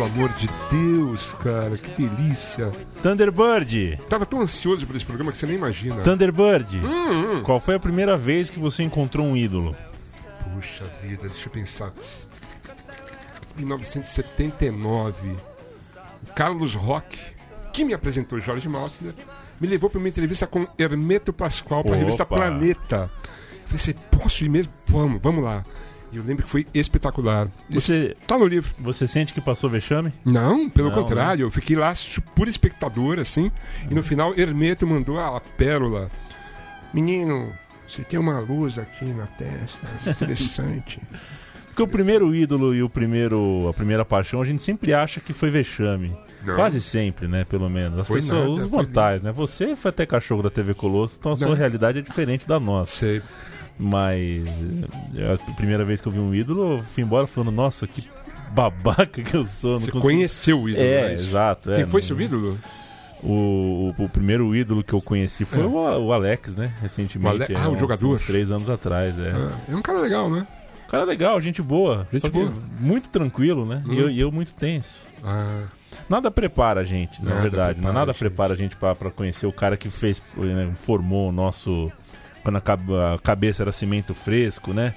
Pelo amor de Deus, cara, que delícia. Thunderbird. Tava tão ansioso por esse programa que você nem imagina. Thunderbird. Hum, Qual foi a primeira vez que você encontrou um ídolo? Puxa vida, deixa eu pensar. Em 1979, o Carlos Rock, que me apresentou Jorge Maltner, me levou para uma entrevista com Hermeto Pascoal para a revista. Planeta. Eu falei assim, posso ir mesmo? Vamos, vamos lá. E eu lembro que foi espetacular. Isso Você, tá no livro. você sente que passou vexame? Não, pelo Não, contrário, eu fiquei lá por espectador, assim, e no final Hermeto mandou a pérola. Menino, você tem uma luz aqui na testa, interessante. Porque o primeiro ídolo e o primeiro, a primeira paixão, a gente sempre acha que foi vexame. Não. Quase sempre, né? Pelo menos. As Foi pessoas, nada, os foi mortais, né? Você foi até cachorro da TV Colosso, então a sua Não. realidade é diferente da nossa. Sei. Mas eh, a primeira vez que eu vi um ídolo, eu fui embora falando, nossa, que babaca que eu sou. não Você consigo- conheceu o ídolo, É, é isso? exato. é, Quem foi não- seu ídolo? O, o, o primeiro ídolo que eu conheci foi É. o, o Alex, né? Recentemente. O Ale- ah, é, o uns- jogador. uns três anos atrás, é. Ah, é um cara legal, né? Cara legal, gente boa. Gente boa. muito tranquilo, né? E eu, Muito. e eu muito tenso. Ah, Nada prepara a gente, na Nada verdade. né? prepara Nada a gente. prepara a gente pra conhecer o cara que fez, né, formou o nosso. Quando a, cab- a cabeça era cimento fresco, né?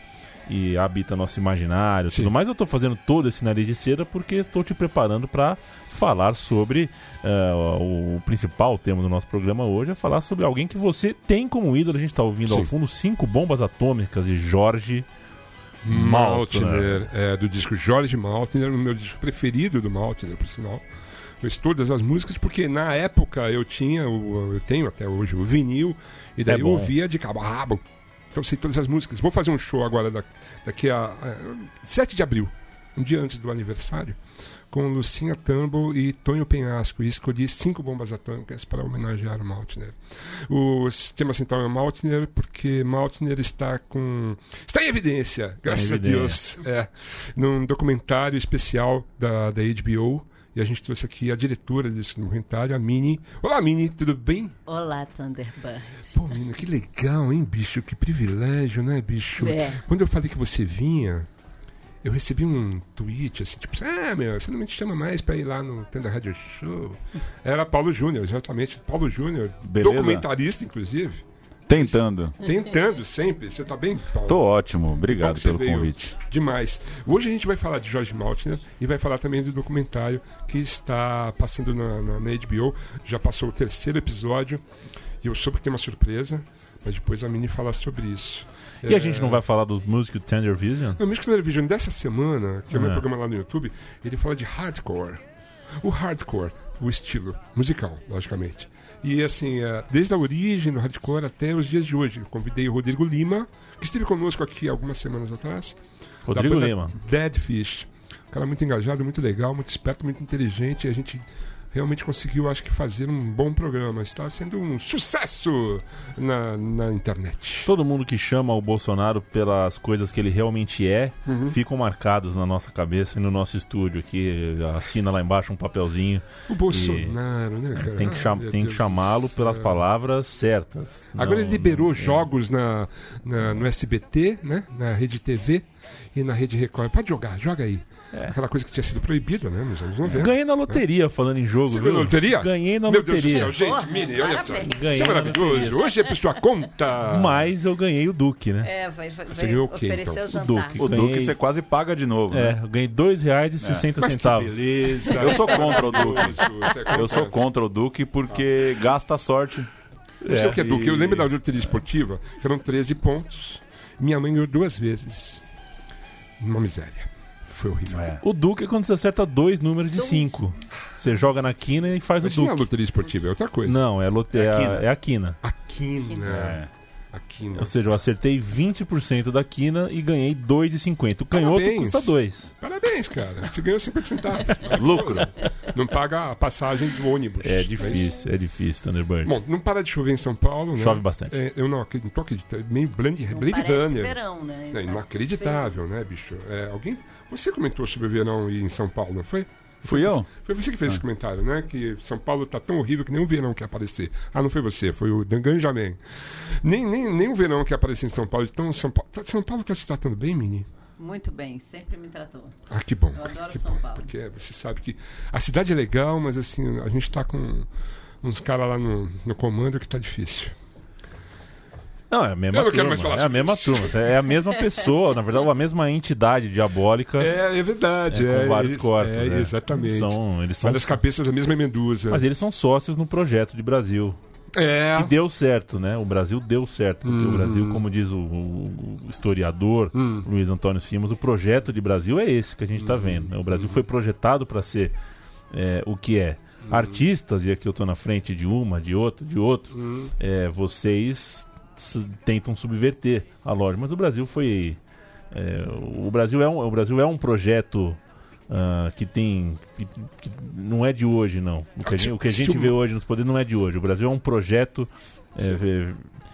E habita nosso imaginário Sim. tudo mais. Eu tô fazendo todo esse nariz de cera porque estou te preparando pra falar sobre eh, o, o principal tema do nosso programa hoje é falar sobre alguém que você tem como ídolo. A gente tá ouvindo ao Sim. fundo cinco bombas atômicas de Jorge Maltner. Maltner, é, do disco Jorge Maltner, o meu disco preferido do Maltner, por sinal. Todas as músicas, porque na época eu tinha, o, eu tenho até hoje, o vinil, e daí É eu ouvia de cabo a rabo. Então sei todas as músicas. Vou fazer um show agora da- daqui a, a 7 de abril, um dia antes do aniversário, com Lucinha Turnbull e Tonho Penhasco. E escolhi cinco bombas atômicas para homenagear o Maltner. O tema central é Maltner, porque Maltner está com. está em evidência, graças a. Deus. É, num documentário especial da, da HBO. E a gente trouxe aqui a diretora desse documentário, a Mini. Olá, Mini, tudo bem? Olá, Thunderbird. Pô, menina, que legal, hein, bicho? Que privilégio, né, bicho? É. Quando eu falei que você vinha, eu recebi um tweet assim, tipo, ah, meu, você não me chama mais pra ir lá no Tenda Radio Show. Era Paulo Júnior, exatamente. Paulo Júnior, documentarista, inclusive. Tentando. Tentando sempre. Você tá bem, Paulo? Tô ótimo, obrigado pelo convite. Demais. Hoje a gente vai falar de Jorge Maltner e vai falar também do documentário que está passando na, na, na HBO. Já passou o terceiro episódio e eu soube que tem uma surpresa, mas depois a Mini fala sobre isso. E a gente É, não vai falar do Music Tender Vision? No Music Television dessa semana, que é o meu É. programa lá no YouTube, ele fala de hardcore. O hardcore, o estilo musical, logicamente. E assim, é, desde a origem do hardcore até os dias de hoje. Eu convidei o Rodrigo Lima, que esteve conosco aqui algumas semanas atrás. Rodrigo Lima. Dead Fish. Um cara muito engajado, muito legal, muito esperto, muito inteligente. E a gente realmente conseguiu, acho que, fazer um bom programa. Está sendo um sucesso na, na internet. Todo mundo que chama o Bolsonaro pelas coisas que ele realmente é, Uhum. ficam marcados na nossa cabeça e no nosso estúdio aqui. Assina lá embaixo um papelzinho. O Bolsonaro, né, cara? Tem que, cham- tem que chamá-lo pelas palavras certas. Agora Não- ele liberou não- jogos na, na- no SBT, né? Na Rede TV. e na Rede Record, pode jogar, joga aí. Aquela coisa que tinha sido proibida, né, nos anos 90. Ganhei na loteria, falando em jogo, Você viu? ganhou na loteria? Ganhei na Meu Deus do loteria. céu, gente, Mini, olha só. Ganhei Isso é maravilhoso. loteria. Hoje é por sua conta. Mas eu ganhei o Duque, né? É, vai, vai, Você ganhou o quê, oferecer então? o jantar. Duque. O Ganhei. Duque você quase paga de novo, É, né? eu ganhei R$ 2,60 Mas que centavos. beleza. Eu sou contra o Duque. É Eu sou contra o Duque porque gasta sorte. Não sei o que é É, Duque. e- Eu lembro da loteria esportiva, que eram 13 pontos. Minha mãe ganhou duas vezes. Uma miséria. Foi horrível. É. O Duque é quando você acerta dois números de cinco. Você joga na quina e faz Mas o não é Duque. loteria esportiva, é outra coisa. Não, é, lote... é, É a a- quina. é a quina. A quina. É. A quina. Ou seja, eu acertei 20% da quina e ganhei 2,50. O canhoto Parabéns. custa 2. Parabéns, cara. Você ganhou 50 centavos. Lucro. Não paga a passagem do ônibus. É Mas- difícil, é difícil, Thunderbird. Bom, não para de chover em São Paulo, né? Chove bastante. É, eu não acredito, não tô acreditando. Meio Blade, Não Blade parece Runner. verão, né? É inacreditável, né, bicho? É, alguém. Você comentou sobre o verão em São Paulo, não foi? Fui eu? Foi você que fez esse comentário, né? Que São Paulo tá tão horrível que nem o verão quer aparecer. Ah, não foi você, foi o Dangan Jamin. Nem, nem, nem o verão quer aparecer em São Paulo. Então, São Paulo, tá- São Paulo tá te tratando bem, Mini? Muito bem, sempre me tratou. Ah, que bom. Eu adoro que São bom, Paulo. Porque você sabe que a cidade é legal, mas assim, a gente tá com uns caras lá no, no comando que tá difícil. Não, é a mesma Eu turma. é a mesma isso. turma. É a mesma pessoa, na verdade, a mesma entidade diabólica. É, é verdade. É, É, com vários eles- corpos. É, é. exatamente. São, eles são, Várias cabeças da mesma medusa. mas eles são sócios no projeto de Brasil. É. Que deu certo, né? O Brasil deu certo. Porque Uhum. o Brasil, como diz o, o- historiador Hum. Luiz Antônio Simas, o projeto de Brasil é esse que a gente está vendo. né? O Brasil foi projetado para ser é, o que é. Artistas, e aqui eu estou na frente de uma, de outra, de outro, é, vocês tentam subverter a lógica. Mas o Brasil foi. é, o, Brasil é um, o Brasil é um projeto ah, que tem. Que, que não é de hoje, não. O que a gente, o que a gente vê hoje nos poderes não é de hoje. O Brasil é um projeto é, é,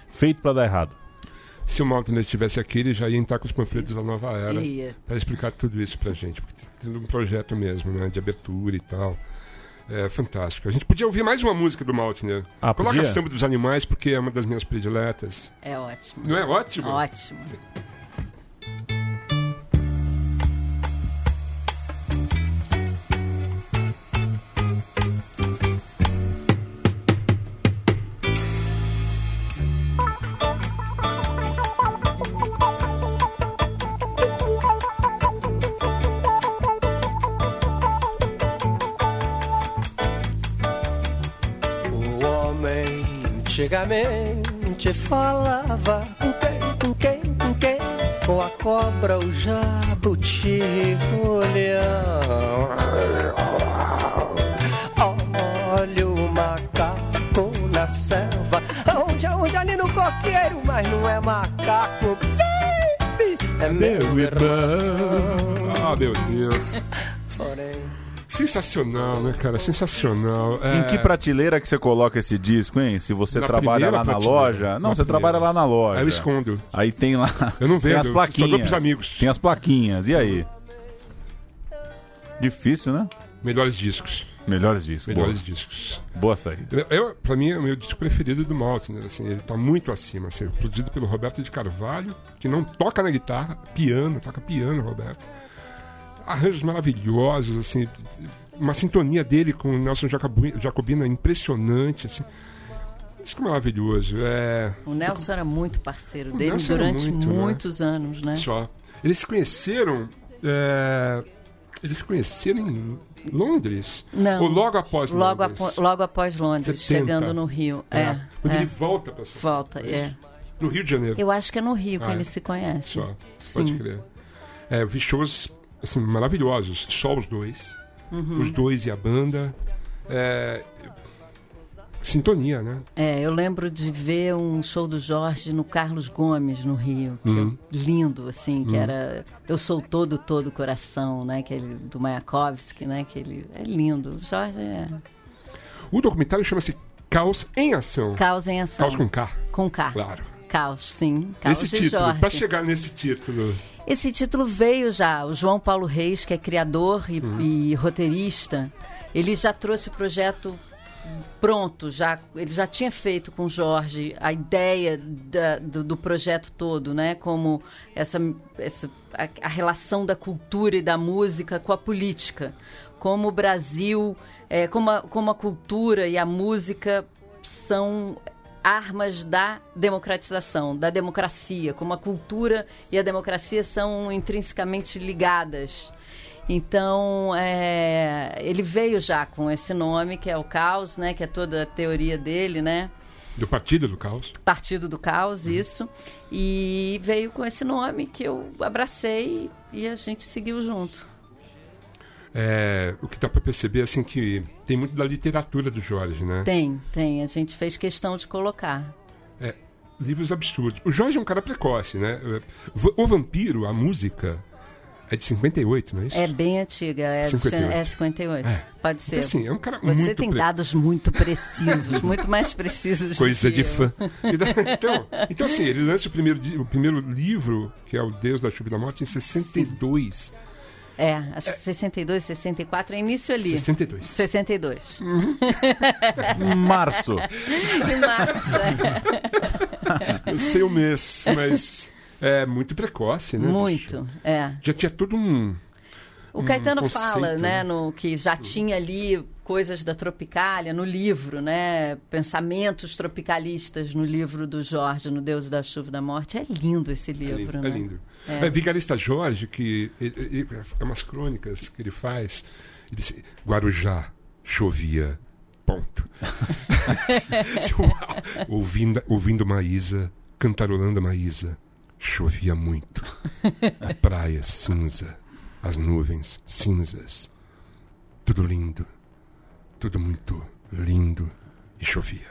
feito para dar errado. Se o Maltner estivesse aqui, ele já ia entrar com os panfletos da nova era para explicar tudo isso pra gente. Porque tem um projeto mesmo, né? De abertura e tal. É fantástico. A gente podia ouvir mais uma música do Maltner. Ah, Coloca podia? Samba dos Animais, porque é uma das minhas prediletas. É ótimo. Não é ótimo? Ótimo. Antigamente falava com quem, com quem, com quem? Com a cobra, o jabuti, o leão. Olha o macaco na selva, onde, onde ali no coqueiro, mas não é macaco, baby, é meu irmão. Ah, meu Deus. Sensacional, né, cara? Sensacional. É... Em que prateleira que você coloca esse disco, hein? Se você Na trabalha lá na loja. Não, Na você primeira. trabalha lá na loja. Aí eu escondo. Aí tem lá. Eu não Tem vendo, as eu só dou plaquinhas. pros amigos. Tem as plaquinhas. E aí? Difícil, né? Melhores discos. Melhores discos. Melhores Boa, discos. Boa saída. Eu, pra mim, é o meu disco preferido do Maltner. Assim, ele tá muito acima. Assim, produzido pelo Roberto de Carvalho, que não toca na guitarra, piano, toca piano, Roberto. Arranjos maravilhosos, assim. Uma sintonia dele com o Nelson Jacobi- Jacobina impressionante, assim. Disco maravilhoso. É. O Nelson era muito parceiro O dele Nelson durante muito, né? muitos anos, né? Só. Eles se conheceram. é, Eles se conheceram em Londres? Não. Ou logo após Logo, Londres? apo- logo após Londres, 70. chegando no Rio. É. Quando é. ele volta pra São Volta, é. No Rio de Janeiro. Eu acho que é no Rio que Ah, é? eles se conhecem. Só. Pode Sim. crer. É, eu vi shows assim, maravilhosos. Só os dois. Uhum. Os dois e a banda. É, Sintonia, né? É, eu lembro de ver um show do Jorge no Carlos Gomes, no Rio. Uhum. lindo, assim, que era Eu Sou Todo, Todo Coração, né? Que ele, do Mayakovsky, né? Que ele é lindo. O Jorge é O documentário chama-se Caos em Ação. caos em ação. Caos com K, Com K. claro. Caos, sim. Caos Esse título, pra chegar nesse título. Esse título veio já. O João Paulo Reis, que é criador e, Uhum. e roteirista, ele já trouxe o projeto pronto, já ele já tinha feito com o Jorge a ideia da- do, do projeto todo, né? Como essa, essa a, a relação da cultura e da música com a política, como o Brasil, é, como, a, como a cultura e a música são armas da democratização, da democracia, como a cultura e a democracia são intrinsecamente ligadas. Então, é, ele veio já com esse nome, que é o Caos, né? Que é toda a teoria dele, né? Do Partido do Caos. Partido do Caos, isso. E veio com esse nome que eu abracei e a gente seguiu junto. É, o que dá para perceber assim que tem muito da literatura do Jorge, né? Tem, tem. A gente fez questão de colocar. É, livros absurdos. O Jorge é um cara precoce, né? O Vampiro, a música, é de 58, não é isso? É bem antiga, é 58. É 58. É. Pode ser. Então, assim, é um cara Você muito tem pre- dados muito precisos, muito mais precisos Coisa de eu. fã. E da- Então, então, assim, ele lança o primeiro, o primeiro livro, que é o Deus da Chuva e da Morte, em 62. É, acho que 62, 64, é início ali. 62. 62. Março. Em março, é. Eu sei o mês, mas é muito precoce, né? bicho? Muito, é. Já tinha todo um. O um Caetano conceito, fala, né? né, no que já tinha ali coisas da Tropicália no livro, né, pensamentos tropicalistas no livro do Jorge, no Deus da Chuva e da Morte. É lindo esse É livro, lindo. né? É lindo. É. É. Vigarista Jorge, que ele- ele- é umas crônicas que ele faz. Ele diz, Guarujá chovia. Ponto. Ouvindo, ouvindo Maísa, cantarolando Maísa, chovia muito. A praia cinza, as nuvens cinzas. Tudo lindo. Tudo muito lindo. E chovia.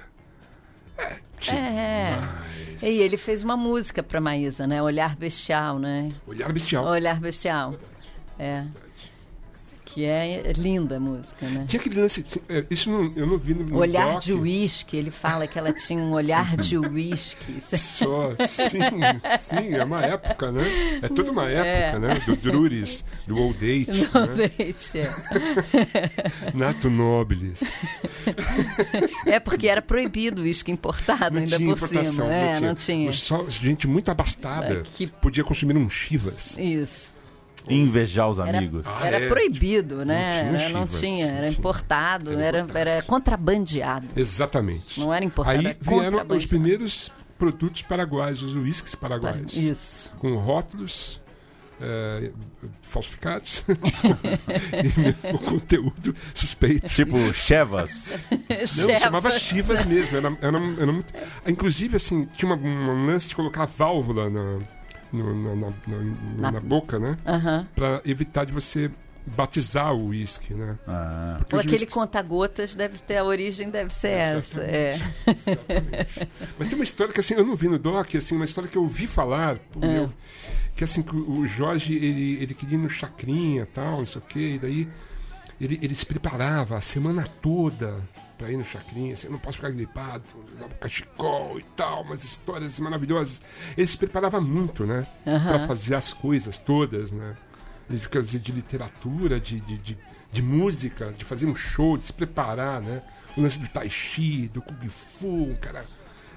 É. demais. E ele fez uma música para Maísa, né? Olhar Bestial, né? Olhar bestial. Olhar Bestial. É. Que é linda a música, né? Tinha aquele lance. é, Isso não- eu não vi no. Olhar doc. de uísque, ele fala que ela tinha um olhar de uísque. É Só, sim, sim, é uma época, né? É toda uma época, né? Do Druris, do Old Date, Não né? deixa. Nato Nobilis. É porque era proibido o uísque importado Não ainda tinha por cima. É, não tinha. Só gente muito abastada É, que- podia consumir um Chivas. Isso. Invejar os Era, amigos. Ah, era é, proibido, né? tinha Era- Não tinha, não era tinha. importado, Era era, importado. era contrabandeado. Exatamente. Não era importado, Aí era vieram os primeiros produtos paraguaios, os uísques paraguaios. Isso. com rótulos é, falsificados e conteúdo suspeito. Tipo, Chevas. Não, chamava Chivas mesmo. Era, era, era muito... Inclusive, assim, tinha uma, um lance de colocar válvula na, no- na, na- na- Na- na boca, né? Aham. Pra evitar de você batizar o uísque, né? Ah. Porque Ou aquele uísques- conta-gotas deve ter, a origem deve ser essa. É. Exatamente. Mas tem uma história que assim, eu não vi no doc, assim, uma história que eu ouvi falar, pô, É. meu, que assim, que o o Jorge, ele, ele queria ir no chacrinha tal, não sei o quê, e daí ele, ele se preparava a semana toda pra ir no chacrinha, assim, eu não posso ficar gripado, usava cachecol e tal, umas histórias maravilhosas. Ele se preparava muito, né? Pra fazer as coisas todas, né? Ele quer dizer, de literatura, de, de, de, de música, de fazer um show, de se preparar, né? O lance do tai chi, do kung fu, um cara,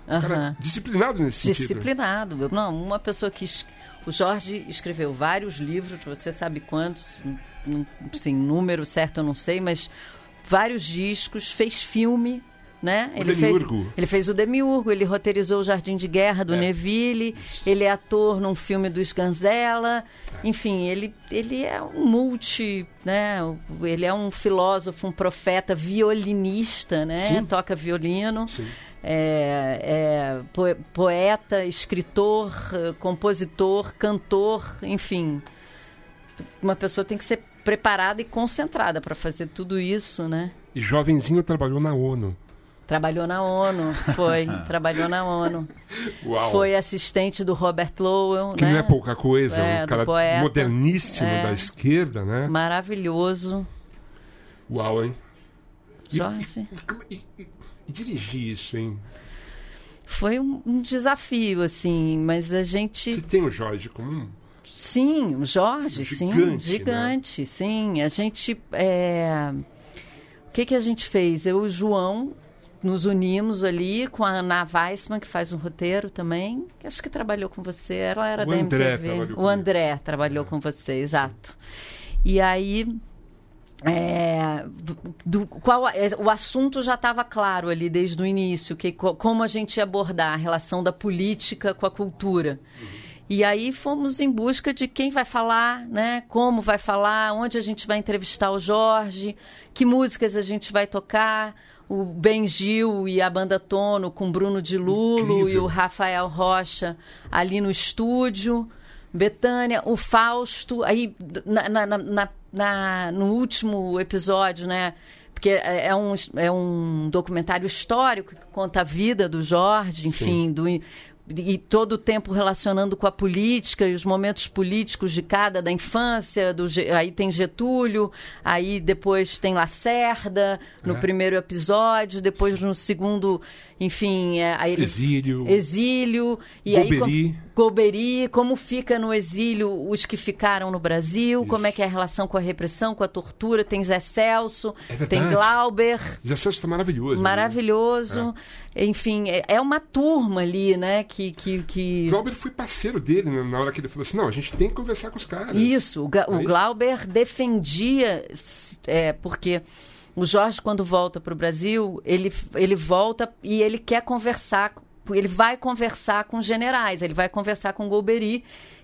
um cara disciplinado nesse sentido. Disciplinado. Não, uma pessoa que. es- O Jorge escreveu vários livros, você sabe quantos, assim, número certo eu não sei, mas vários discos, fez filme. Né? O fez, ele fez o Demiurgo, ele roteirizou o Jardim de Guerra do É. Neville, ele é ator num filme do Sganzella, enfim, ele, ele é um multi, né? Ele é um filósofo, um profeta, violinista, né? Sim. Toca violino é, é po- poeta, escritor, compositor, cantor, enfim. Uma pessoa tem que ser preparada e concentrada para fazer tudo isso, né? E jovenzinho trabalhou na ONU. Trabalhou na ONU, foi, trabalhou na ONU. Uau! Foi assistente do Robert Lowell, que né? não é pouca coisa, É, um do cara poeta. moderníssimo É. da esquerda, né? Maravilhoso, Uau, hein? E- Jorge. E, e- e- e dirigir isso, hein? Foi um, um desafio, assim, mas a gente Você tem o Jorge como um Sim, o Jorge, sim, Gigante, né? gigante, sim. A gente é, o que, que a gente fez? Eu e o João nos unimos ali com a Ana Weissman, que faz um roteiro também, que acho que trabalhou com você. Ela era O da André MTV. O comigo. André trabalhou com você, exato. E aí. é, do, qual, é, o assunto já estava claro ali desde o início, que, co- como a gente ia abordar a relação da política com a cultura. E aí fomos em busca de quem vai falar, né? Como vai falar, onde a gente vai entrevistar o Jorge, que músicas a gente vai tocar. O Ben Gil e a banda Tono com Bruno de Lulo e Incrível. o Rafael Rocha ali no estúdio. Betânia, o Fausto, aí na, na- na- na- no último episódio, né? Porque é é um, é um documentário histórico que conta a vida do Jorge, enfim, do, e todo o tempo relacionando com a política e os momentos políticos de cada da infância. Do, aí tem Getúlio, aí depois tem Lacerda no É. primeiro episódio, depois no segundo, enfim, é, aí ele Exílio. exílio e aí Golbery. com- Golbery, como fica no exílio os que ficaram no Brasil, como é que é a relação com a repressão, com a tortura, tem Zé Celso, É tem Glauber, Zé Celso está maravilhoso. né? Enfim, é, é uma turma ali, né, que... que, que... Glauber foi parceiro dele né, na hora que ele falou assim: não, a gente tem que conversar com os caras. Isso, o, Ga- é o isso? Glauber defendia, s- é, porque o Jorge, quando volta para o Brasil, ele, ele volta e ele quer conversar, ele vai conversar com generais, ele vai conversar com Golbery,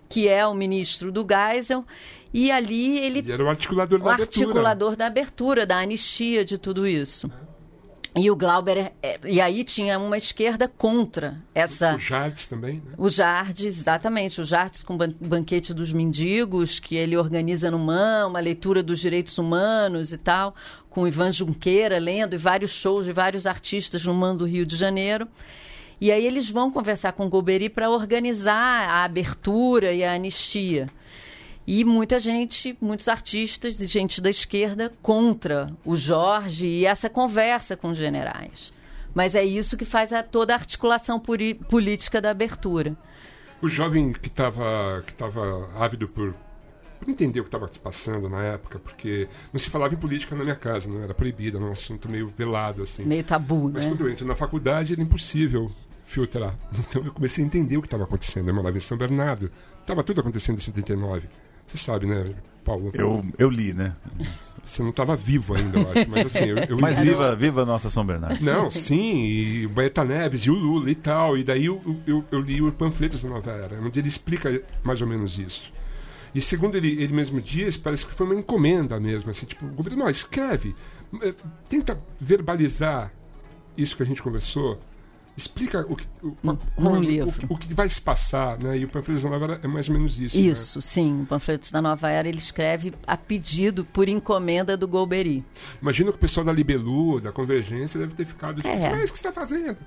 que é o ministro do Geisel, e ali ele Ele era o articulador o da abertura. articulador da abertura, da anistia, de tudo isso. E o Glauber, é- é- e aí tinha uma esquerda contra essa. O Jardes também, né? O Jardes, exatamente, o Jardes com o ban- Banquete dos Mendigos, que ele organiza no MAN, uma leitura dos direitos humanos e tal, com o Ivan Junqueira lendo, e vários shows de vários artistas no MAN do Rio de Janeiro. E aí eles vão conversar com o Golbery para organizar a abertura e a anistia. E muita gente, muitos artistas e gente da esquerda contra o Jorge e essa conversa com os generais. Mas é isso que faz a, toda a articulação política da abertura. O jovem que estava que tava ávido por, por entender o que estava se passando na época, porque não se falava em política na minha casa, não era proibido, era um assunto meio velado, assim. Meio tabu, Mas né? quando eu entro na faculdade era impossível filtrar. Então eu comecei a entender o que estava acontecendo. Eu morava em São Bernardo, estava tudo acontecendo em 79. Você sabe, né, Paulo? Eu, eu li, né? Você não estava vivo ainda, eu acho. Mas assim, eu, eu Mas viva, viva a nossa São Bernardo. Não, sim, e o Baeta Neves e o Lula e tal. E daí eu, eu, eu li o Panfletos da Nova Era, onde ele explica mais ou menos isso. E segundo ele, ele mesmo diz, parece que foi uma encomenda mesmo. Assim, tipo, o governo, não, escreve, eh, tenta verbalizar isso que a gente conversou. Explica o que, o, Num- como- num o-. O, que vai se passar, né? E o Panfletos da Nova Era é mais ou menos isso. né? Isso, sim. O Panfletos da Nova Era ele escreve a pedido por encomenda do Golbery. Imagina que o pessoal da Libelu, da Convergência, deve ter ficado tipo, É. mas o que você está fazendo?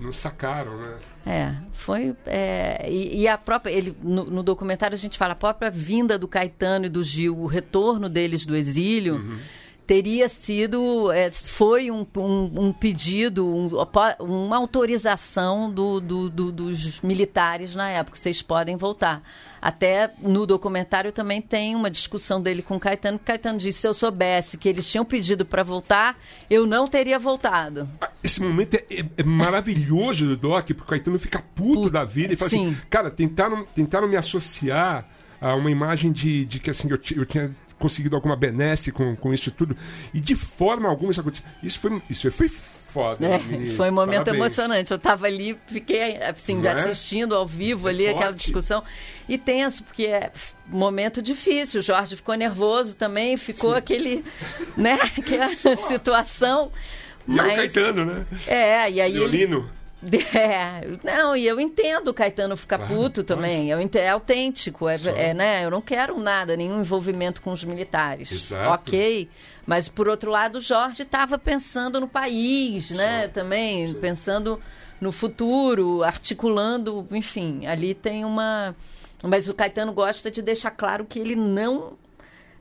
Não sacaram, né? É, foi. é, e, e a própria. Ele, no, no documentário a gente fala, a própria vinda do Caetano e do Gil, o retorno deles do exílio. Teria sido, é, foi um, um, um pedido, um- uma autorização do, do- do- dos militares na época. Vocês podem voltar. Até no documentário também tem uma discussão dele com o Caetano. que o Caetano disse: se eu soubesse que eles tinham pedido para voltar, eu não teria voltado. Ah, Esse momento é, é- é maravilhoso do Doc, porque o Caetano fica puto, Puto, da vida e fala assim: sim. cara, tentaram, tentaram me associar a uma imagem de, de que assim, eu, eu tinha conseguido alguma benesse com, com isso tudo. E de forma alguma isso aconteceu. Isso foi, isso foi foda. É, foi um momento Parabéns. emocionante. Eu estava ali, fiquei assim, é? assistindo ao vivo ali aquela forte. discussão. E tenso, porque é momento difícil. O Jorge ficou nervoso também, ficou aquele, né, aquela situação. E é o Mas, Caetano, né? É, e aí ele, Violino. é, não, e eu entendo o Caetano ficar Claro, puto também. Eu é autêntico, é, é, né? Eu não quero nada, nenhum envolvimento com os militares. Exato. Ok. Mas, por outro lado, o Jorge estava pensando no país, né? Também, pensando no futuro, articulando, enfim, ali tem uma. Mas o Caetano gosta de deixar claro que ele não.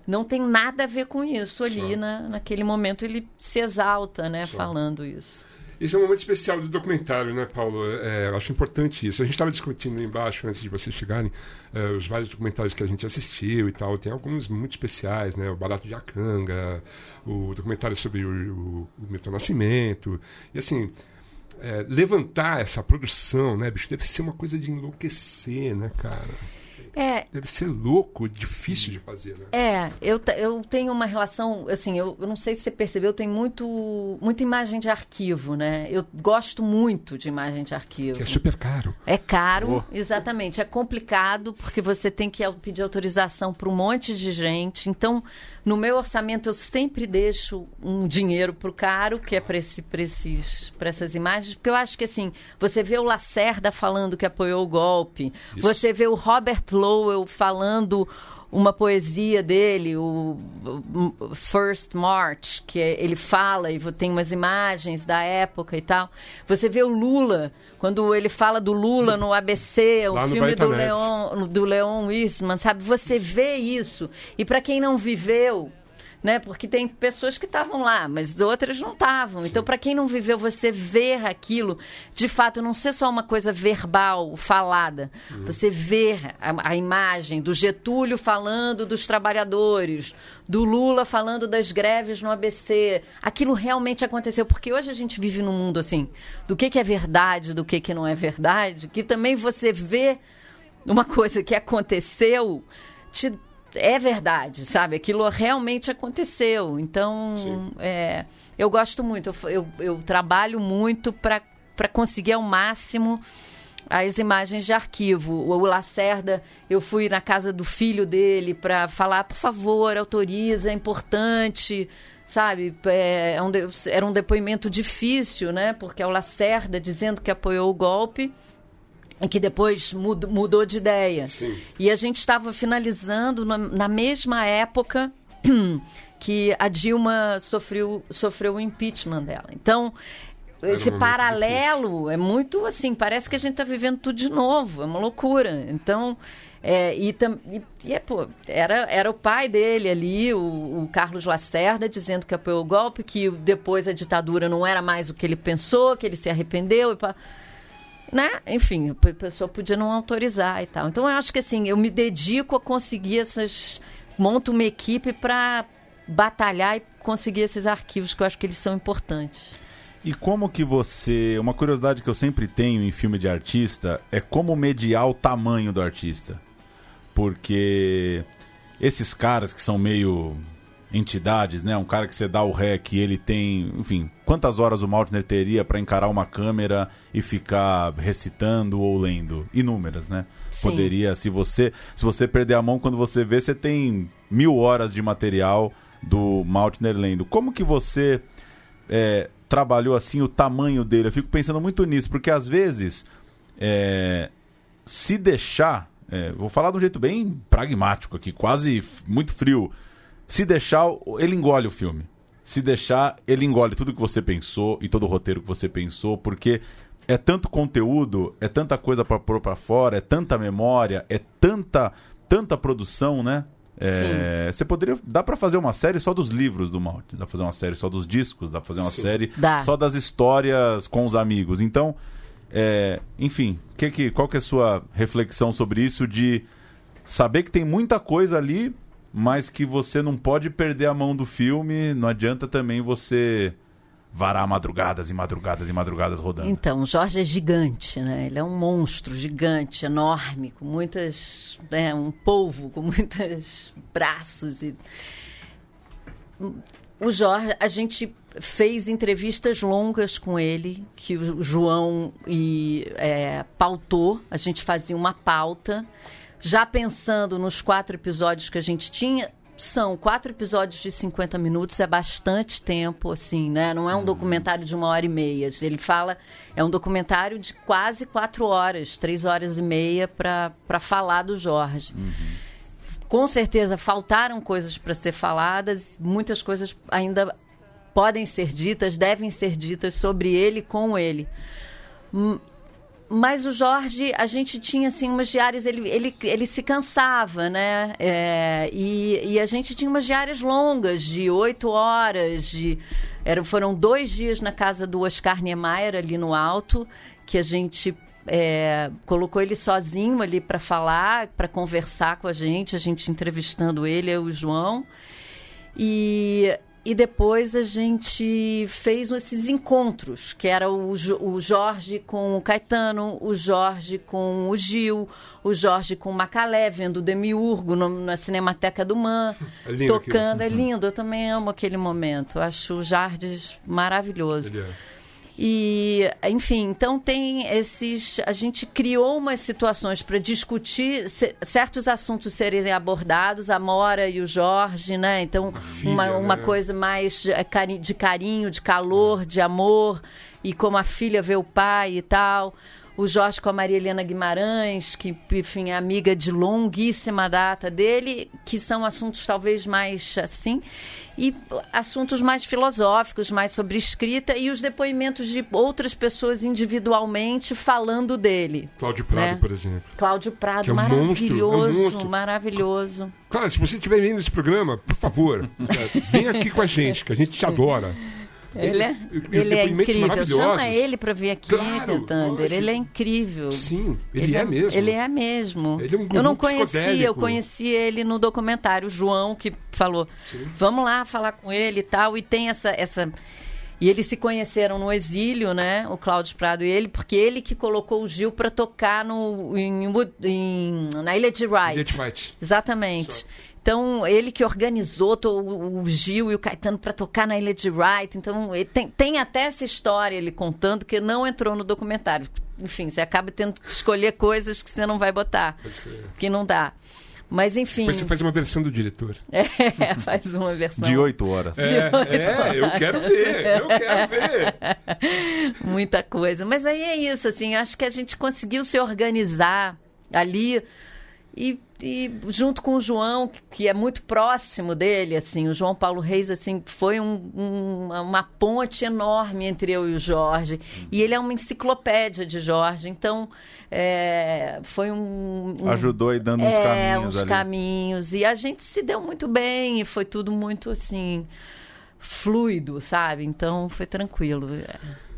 Não tem nada a ver com isso ali, na, naquele momento ele se exalta, né, falando isso. Esse é um momento especial do documentário, né, Paulo? É, eu acho importante isso. A gente estava discutindo embaixo, antes de vocês chegarem, é, os vários documentários que a gente assistiu e tal. Tem alguns muito especiais, né? O Barato de Acanga, o documentário sobre o, o, o Milton Nascimento. E assim, é, levantar essa produção, né, bicho, deve ser uma coisa de enlouquecer, né, cara? É, Deve ser louco, difícil de fazer, né? É, eu, eu tenho uma relação, assim, eu, eu não sei se você percebeu, tem muito, muita imagem de arquivo, né? Eu gosto muito de imagem de arquivo. Que é super caro. É caro, exatamente. É complicado porque você tem que pedir autorização para um monte de gente. Então, no meu orçamento, eu sempre deixo um dinheiro para o caro, que é para esse, pra esses, pra essas imagens. Porque eu acho que, assim, você vê o Lacerda falando que apoiou o golpe, Isso. você vê o Robert Lowell falando uma poesia dele, o, o First March, que ele fala e tem umas imagens da época e tal. Você vê o Lula, quando ele fala do Lula no ABC, o Lá no filme do Neves. Leon, do Leon Eastman, sabe? Você vê isso. E para quem não viveu, né? Porque tem pessoas que estavam lá, mas outras não estavam. Então, para quem não viveu, você ver aquilo, de fato, não ser só uma coisa verbal, falada. Você ver a, a imagem do Getúlio falando dos trabalhadores, do Lula falando das greves no ABC. Aquilo realmente aconteceu, porque hoje a gente vive num mundo assim, do que, que é verdade, do que, que não é verdade, que também você vê uma coisa que aconteceu te- é verdade, sabe? Aquilo realmente aconteceu. Então, é, eu gosto muito, eu, eu, eu trabalho muito para conseguir ao máximo as imagens de arquivo. O, o Lacerda, eu fui na casa do filho dele para falar, por favor, autoriza, é importante. Sabe, é, é um era um depoimento difícil, né? Porque é o Lacerda dizendo que apoiou o golpe que depois mud- mudou de ideia. Sim. E a gente estava finalizando na, na mesma época que a Dilma sofreu, sofreu o impeachment dela. Então, esse um paralelo é muito assim, parece que a gente está vivendo tudo de novo, é uma loucura. Então, é, e, tam- e- e é, pô, era, era o pai dele ali, o, o Carlos Lacerda, dizendo que apoiou o golpe, que depois a ditadura não era mais o que ele pensou, que ele se arrependeu. E pá né? Enfim, a pe- pessoa podia não autorizar e tal. Então eu acho que assim, eu me dedico a conseguir essas. Monto uma equipe para batalhar e conseguir esses arquivos que eu acho que eles são importantes. E como que você. Uma curiosidade que eu sempre tenho em filme de artista é como mediar o tamanho do artista. Porque esses caras que são meio entidades, né? Um cara que você dá o rec e ele tem, enfim, quantas horas o Maltner teria para encarar uma câmera e ficar recitando ou lendo? Inúmeras, né? Sim. Poderia, se você, se você perder a mão quando você vê, você tem mil horas de material do Maltner lendo. Como que você é, trabalhou assim o tamanho dele? Eu fico pensando muito nisso, porque às vezes é, se deixar, é, vou falar de um jeito bem pragmático aqui, quase muito frio. Se deixar, ele engole o filme. Se deixar, ele engole tudo que você pensou e todo o roteiro que você pensou, porque é tanto conteúdo, é tanta coisa pra pôr pra fora, é tanta memória, é tanta, tanta produção, né? É, você poderia. Dá pra fazer uma série só dos livros do Malte, dá pra fazer uma série só dos discos, dá pra fazer uma Sim. série Dá. só das histórias com os amigos. Então, é, enfim, que que, qual que é a sua reflexão sobre isso de saber que tem muita coisa ali, mas que você não pode perder a mão do filme, não adianta também você varar madrugadas e madrugadas e madrugadas rodando. Então, Jorge é gigante, né? Ele é um monstro gigante, enorme, com muitas. né, um polvo, com muitos braços. E... O Jorge, a gente fez entrevistas longas com ele, que o João e, é, pautou. A gente fazia uma pauta, já pensando nos quatro episódios que a gente tinha. São quatro episódios de 50 minutos, é bastante tempo, assim, né? Não é um documentário de uma hora e meia. Ele fala, é um documentário de quase quatro horas, três horas e meia, para falar do Jorge com certeza faltaram coisas para ser faladas, muitas coisas ainda podem ser ditas, devem ser ditas sobre ele com ele. Mas o Jorge, a gente tinha assim umas diárias, ele, ele, ele se cansava, né? É, e, e a gente tinha umas diárias longas, de oito horas, de, era, foram dois dias na casa do Oscar Niemeyer, ali no alto, que a gente é, colocou ele sozinho ali para falar, para conversar com a gente, a gente entrevistando ele, eu e o João. E e depois a gente fez esses encontros, que era o, o Jorge com o Caetano, o Jorge com o Gil, o Jorge com o Macalé, vendo o Demiurgo no, na Cinemateca do Man, É tocando. aquilo. É lindo, eu também amo aquele momento. Acho o Jardes maravilhoso. Ele é. E, enfim, então tem esses. A gente criou umas situações para discutir se- certos assuntos serem abordados, a Mora e o Jorge, né? Então, filha, uma, uma né? coisa mais cari- de carinho, de calor, de amor, e como a filha vê o pai e tal. O Jorge com a Maria Helena Guimarães, que, enfim, é amiga de longuíssima data dele, que são assuntos talvez mais assim, e assuntos mais filosóficos, mais sobre escrita, e os depoimentos de outras pessoas individualmente falando dele. Cláudio Prado, Né? por exemplo. Cláudio Prado, Que é um monstro, é um maravilhoso, maravilhoso. Claro, se você estiver vendo esse programa, por favor, é, vem aqui com a gente, que a gente te adora. Ele é, e ele é depoimentos incrível. Chama ele para vir aqui, Claro. Ele é incrível. Sim, ele, é, mesmo. Ele é mesmo. Ele é um eu não conhecia, eu conheci ele no documentário, o João, que falou: vamos lá falar com ele e tal. E tem essa. essa... E eles se conheceram no exílio, né? O Cláudio Prado e ele, porque ele que colocou o Gil para tocar no, em, em- na Ilha de Wright. Jet White. Exatamente. Então, ele que organizou o o Gil e o Caetano para tocar na Ilha de Wright. Então, ele tem, tem até essa história ele contando que não entrou no documentário. Enfim, você acaba tendo que escolher coisas que você não vai botar, que não dá. Mas, enfim, Depois você faz uma versão do diretor. é, faz uma versão. De oito horas. De oito É, eu quero ver, eu quero ver. muita coisa. Mas aí é isso, assim, acho que a gente conseguiu se organizar ali e, e junto com o João, que é muito próximo dele, assim, o João Paulo Reis, assim, foi um- um- uma ponte enorme entre eu e o Jorge. E ele é uma enciclopédia de Jorge, então é, foi um, um- Ajudou aí dando uns é, caminhos uns ali. caminhos. E a gente se deu muito bem e foi tudo muito assim fluido, sabe? Então foi tranquilo.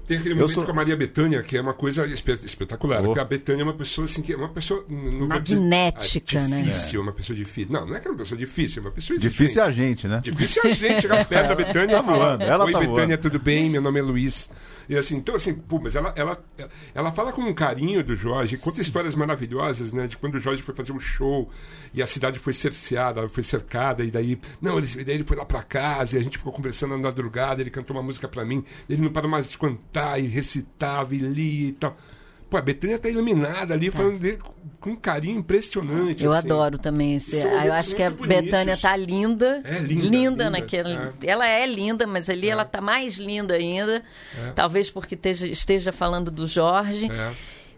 Tem aquele Eu momento sou- com a Maria Bethânia, que é uma coisa espe- espetacular. Oh. Porque a Bethânia é uma pessoa assim, que é uma pessoa. Não vou dizer- Magnética, ah, né? Difícil, uma pessoa difícil. Não, não é que é uma pessoa difícil, é uma pessoa Difícil é exigente. a gente, né? Difícil é a gente chegar perto da Betânia Tá e falar: voando, ela Oi, tá Betânia, voando." tudo bem? Meu nome é Luiz. E assim, então assim, pô, mas ela, ela, ela fala com um carinho do Jorge, conta histórias maravilhosas, né? De quando o Jorge foi fazer um show e a cidade foi cerceada, foi cercada, e daí, não, ele, daí ele foi lá pra casa e a gente ficou conversando na madrugada, ele cantou uma música pra mim, ele não parou mais de cantar e recitava e lia e tal. Pô, a Betânia tá iluminada ali, falando dele com, um carinho impressionante. Eu assim. adoro também esse. São ah, Eu acho que a bonitos. Betânia tá linda. É, linda, linda, naquele. é. Ela é linda, mas ali ela tá mais linda ainda. Talvez porque esteja, esteja falando do Jorge. É.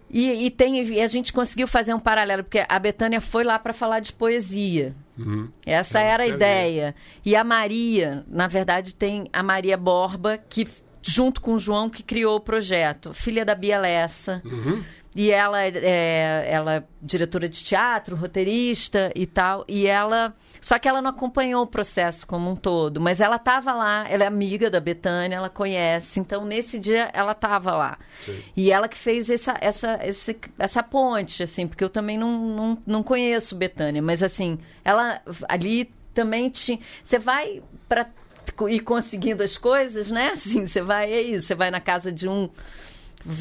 E, e tem, e a gente conseguiu fazer um paralelo, porque a Betânia foi lá para falar de poesia. Uhum. Essa É, era a ideia. E a Maria, na verdade, tem a Maria Borba, que junto com o João, que criou o projeto. Filha da Bia Lessa. Uhum. E ela é, ela é diretora de teatro, roteirista e tal. E ela. Só que ela não acompanhou o processo como um todo. Mas ela estava lá, ela é amiga da Betânia, ela conhece. Então, nesse dia, ela estava lá. Sim. E ela que fez essa, essa, esse- essa ponte, assim, porque eu também não, não, não conheço Betânia. Mas, assim, ela ali também tinha. Você vai para ir conseguindo as coisas, né? Assim, você vai, é isso, você vai na casa de um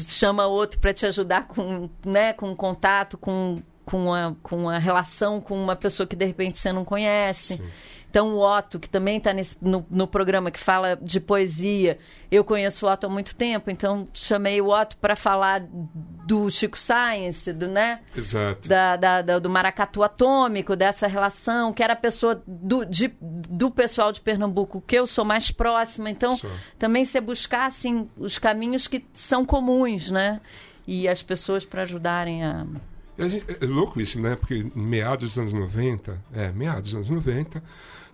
chama outro para te ajudar com, né, com contato, com, com, a, com a relação com uma pessoa que de repente você não conhece. Então o Otto, que também está no, no programa que fala de poesia, eu conheço o Otto há muito tempo, então chamei o Otto para falar do Chico Science, do, né? Exato. da, da- da- do maracatu atômico, dessa relação, que era a pessoa do, de- do pessoal de Pernambuco que eu sou mais próxima. Então, Só. também você buscar assim, os caminhos que são comuns, né? E as pessoas para ajudarem a. E gente- É louco isso, né? Porque em meados dos anos 90, é, meados dos anos 90,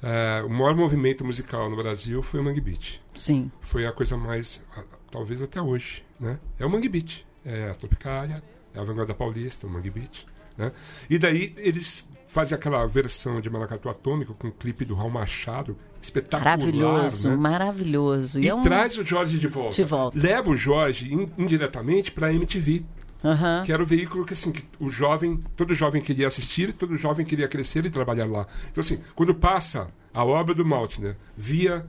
é, o maior movimento musical no Brasil foi o Mangue Beat. Sim. Foi a coisa mais, talvez até hoje, né? É o Mangue Beat. é a Tropicália, é a Vanguarda Paulista, o Mangue Beach. Né? E daí eles fazem aquela versão de Maracatu Atômico com o clipe do Raul Machado, espetacular. Maravilhoso, né? maravilhoso. E é um- traz o Jorge de volta. De volta. Leva o Jorge in- indiretamente para a MTV, Aham. que era o veículo que assim que o jovem, todo jovem queria assistir, todo jovem queria crescer e trabalhar lá. Então assim, quando passa a obra do Maltner via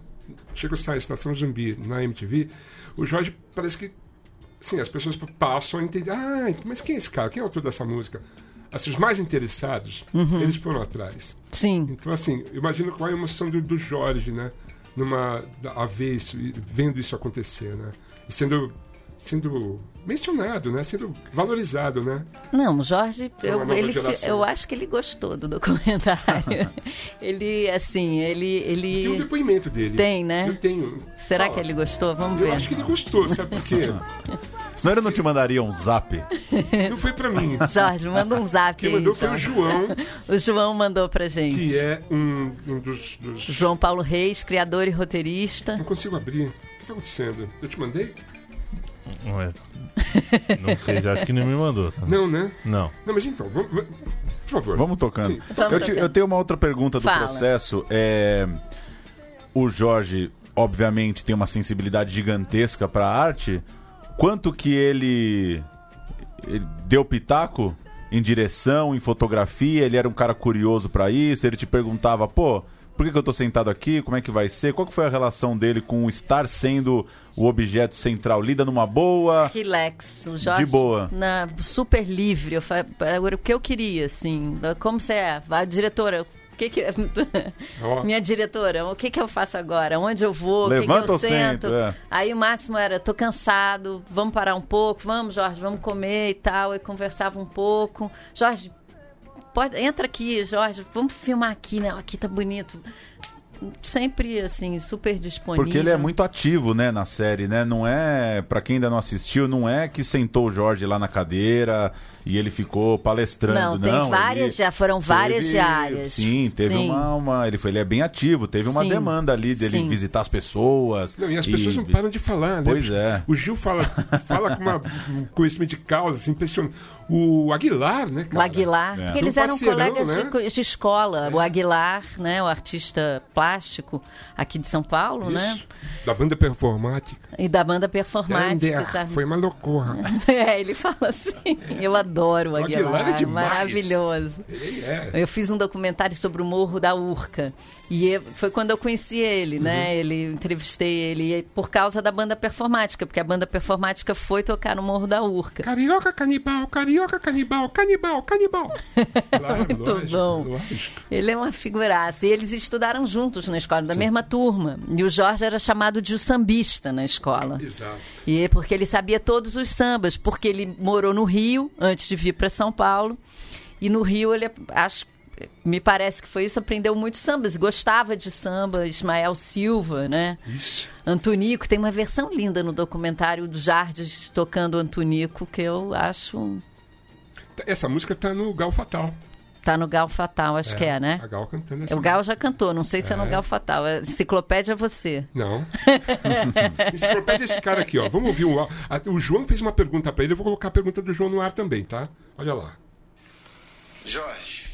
chega sai Estação Zumbi na MTV, o Jorge parece que assim, as pessoas passam a entender, ah, mas quem é esse cara? Quem é o autor dessa música? Assim, os mais interessados, Uhum. eles foram atrás. Sim. Então, assim, imagina qual é a emoção do, do Jorge, né? Numa, a ver isso, vendo isso acontecer, né? E sendo, sendo mencionado, né? Sendo valorizado, né? Não, o Jorge, eu, ele, eu acho que ele gostou do documentário. ele, assim, ele. Tem um ele depoimento dele. Tem, né? Eu tenho. será Fala. que ele gostou? Vamos Eu ver. acho que ele gostou, sabe por quê? Senão ele não te mandaria um zap. Não foi pra mim. Jorge, manda um zap Quem aí. mandou foi o Jorge. João, O João mandou pra gente. que é um, um dos, dos- João Paulo Reis, criador e roteirista. Não consigo abrir. O que tá acontecendo? Eu te mandei? Não, é- não sei, acho que não me mandou. tá? Não, né? Não. Não, mas então, vamos, por favor. Vamos tocando. Sim. Vamos eu, te- tocando. eu tenho uma outra pergunta do Fala. processo. É, o Jorge, obviamente, tem uma sensibilidade gigantesca para arte. Quanto que ele, ele deu pitaco em direção, em fotografia? Ele era um cara curioso para isso? Ele te perguntava, pô, por que, que eu tô sentado aqui? Como é que vai ser? Qual que foi a relação dele com estar sendo o objeto central? Lida numa boa? Relax, o Jorge. De boa. Na, super livre. Eu agora, o que eu queria, assim. Como você é? Vai, diretora. O que que... Minha diretora, o que que eu faço agora? Onde eu vou? O que que eu sento? É. Aí o máximo era, tô cansado, vamos parar um pouco, vamos, Jorge, vamos comer e tal. E conversava um pouco. Jorge, pode, entra aqui, Jorge, vamos filmar aqui, né? Aqui tá bonito. Sempre, assim, super disponível. Porque ele é muito ativo, né, na série, né? Não é, Pra quem ainda não assistiu, não é que sentou o Jorge lá na cadeira e ele ficou palestrando, Não, não. tem várias, ele já foram várias teve- diárias. Sim, teve Sim. Uma, uma, ele foi, ele é bem ativo, teve uma Sim, demanda ali dele sim. visitar as pessoas. Não, e as pessoas não param de falar, né? Pois é. O Gil fala, fala com uma, um conhecimento de causa, assim, impressionante. O Aguilar, né, cara? O Aguilar, É. porque eles Um eram colegas né? de, de escola. O Aguilar, né, o artista plástico aqui de São Paulo, né? Isso. Da banda performática. E da banda performática, sabe? Foi uma loucura. É, ele fala assim. Eu adoro o O Aguilar. Aguilar é. Maravilhoso. É. Eu fiz um documentário sobre o Morro da Urca. E eu- foi quando eu conheci ele, né? Uhum. Ele entrevistei ele por causa da banda performática, porque a banda performática foi tocar no Morro da Urca. Carioca canibal, carioca canibal, canibal, canibal. Claro, Muito lógico, bom. lógico. Ele é uma figuraça. E eles estudaram juntos na escola, da mesma turma. E o Jorge era chamado de o sambista na escola. Exato. E é porque ele sabia todos os sambas, porque ele morou no Rio antes de vir para São Paulo. E no Rio ele acho me parece que foi isso, aprendeu muito sambas, gostava de samba, Ismael Silva, né? Isso. Antonico, tem uma versão linda no documentário do Jardes tocando Antonico, que eu acho Essa música tá no Gal Fatal. tá no Gal Fatal, acho que é, né? A Gal cantando essa O Gal música. já cantou, não sei se é, no É. Gal Fatal. A enciclopédia é você. Não. Enciclopédia esse cara aqui, ó. Vamos ouvir o. a- O João fez uma pergunta pra ele, eu vou colocar a pergunta do João no ar também, tá? Olha lá. Jorge,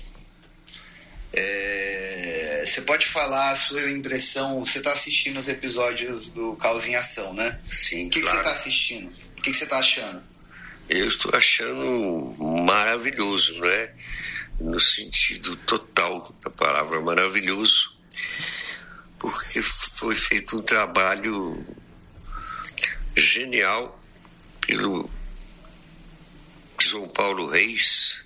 é, você pode falar a sua impressão? Você está assistindo os episódios do Caos em Ação, né? Sim, O que, que claro. você está assistindo? O que, que você está achando? Eu estou achando maravilhoso, né? No sentido total da palavra maravilhoso, porque foi feito um trabalho genial pelo João Paulo Reis,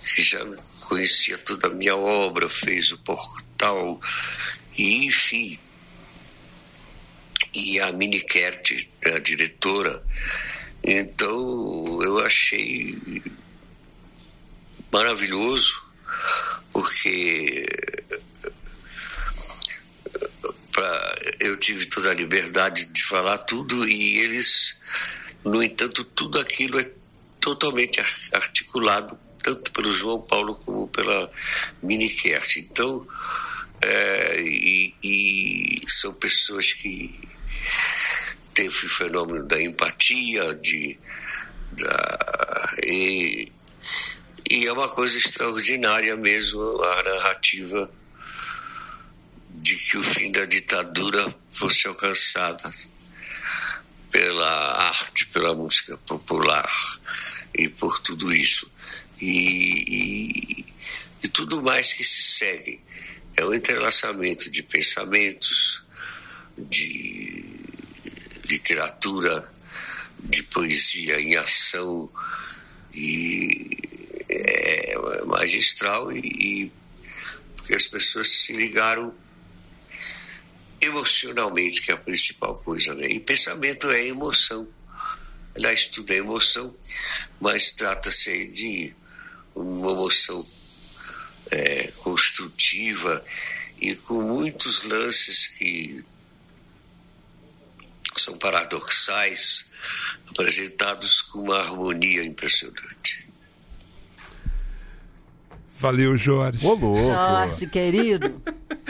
que já conhecia toda a minha obra, fez o portal, e enfim. E a Mini Kert, a diretora, então eu achei maravilhoso, porque pra, eu tive toda a liberdade de falar tudo e eles, no entanto, tudo aquilo é totalmente ar- articulado tanto pelo João Paulo como pela Minikert. Então, é, e, e são pessoas que têm o fenômeno da empatia, de da- e, e é uma coisa extraordinária mesmo a narrativa de que o fim da ditadura fosse alcançada pela arte, pela música popular e por tudo isso. E, e, e tudo mais que se segue. É o entrelaçamento de pensamentos, de literatura, de poesia em ação e é magistral e, e porque as pessoas se ligaram emocionalmente, que é a principal coisa, né? E pensamento é emoção. Aliás, tudo é emoção, mas trata-se de uma emoção é, construtiva e com muitos lances que são paradoxais, apresentados com uma harmonia impressionante. Valeu, Jorge. Ô, louco. Jorge, querido.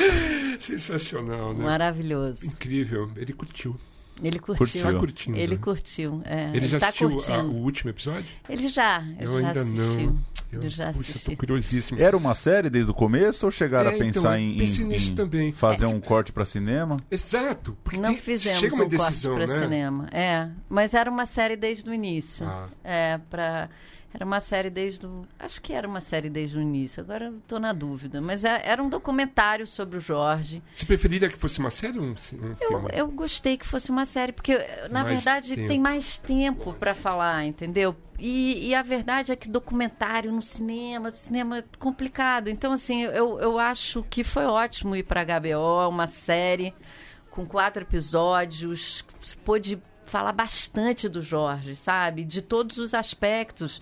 Sensacional, né? Maravilhoso. Incrível. Ele curtiu. Ele curtiu. Curtiu. Tá curtindo. Ele né? curtiu. é. Ele já tá assistiu a- o último episódio? Ele já. Ele Eu já ainda assistiu. não. Eu, Ele já puxa, assistiu. tô curiosíssimo. Era uma série desde o começo ou chegaram É, a pensar então, em, pensei em- também. fazer um corte pra cinema? Exato. Porque Não tem- fizemos chega uma um decisão, corte para né? cinema. É, mas era uma série desde o início. Ah. É, para era uma série desde o, acho que era uma série desde o início. Agora estou na dúvida, mas é- era um documentário sobre o Jorge. Você preferiria que fosse uma série ou um, um Eu, filme? eu gostei que fosse uma série, porque, na Mais verdade, tempo. tem mais tempo para falar, entendeu? E, e a verdade é que documentário no cinema, cinema é complicado. Então, assim, eu, eu acho que foi ótimo ir para HBO, uma série com quatro episódios, pôde falar bastante do Jorge, sabe? De todos os aspectos.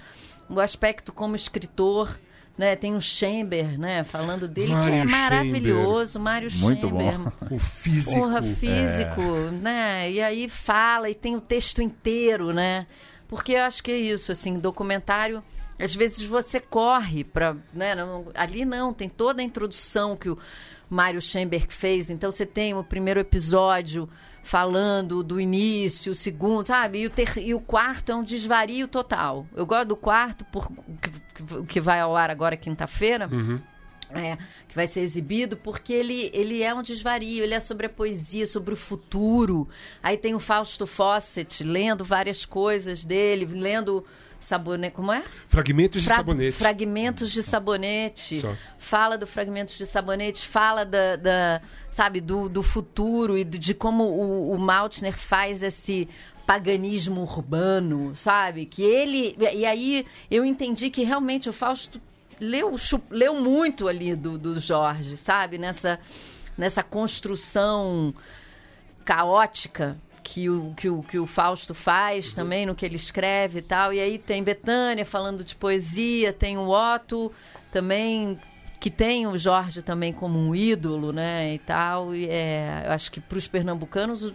O aspecto como escritor, né? Tem o Chamber, né? Falando dele, que Mário é Chamber. maravilhoso. Mário Muito bom. Chamber. O físico. Porra, físico, né? E aí fala e tem o texto inteiro, né? Porque eu acho que é isso, assim, documentário. Às vezes você corre para, né? não- ali não, tem toda a introdução que o Mário Chamber fez. Então você tem o primeiro episódio falando do início, o segundo, sabe? E o, ter... e o quarto é um desvario total. Eu gosto do quarto, por... que- vai ao ar agora quinta-feira. É, que vai ser exibido, porque ele, ele é um desvario, ele é sobre a poesia, sobre o futuro. Aí tem o Fausto Fawcett lendo várias coisas dele, lendo sabonete. Como é? Fragmentos de Fra- sabonete. Fragmentos de sabonete. Só. Fala do fragmentos de sabonete, fala da, da, sabe, do, do futuro e de, de como o, o Maltner faz esse paganismo urbano, sabe? Que ele. E aí eu entendi que realmente o Fausto leu, chu- leu muito ali do, do Jorge, sabe? Nessa, nessa construção caótica que o, que o, que o Fausto faz também no que ele escreve e tal. E aí tem Betânia falando de poesia, tem o Otto também, que tem o Jorge também como um ídolo, né? E tal. E é, eu acho que para os pernambucanos o,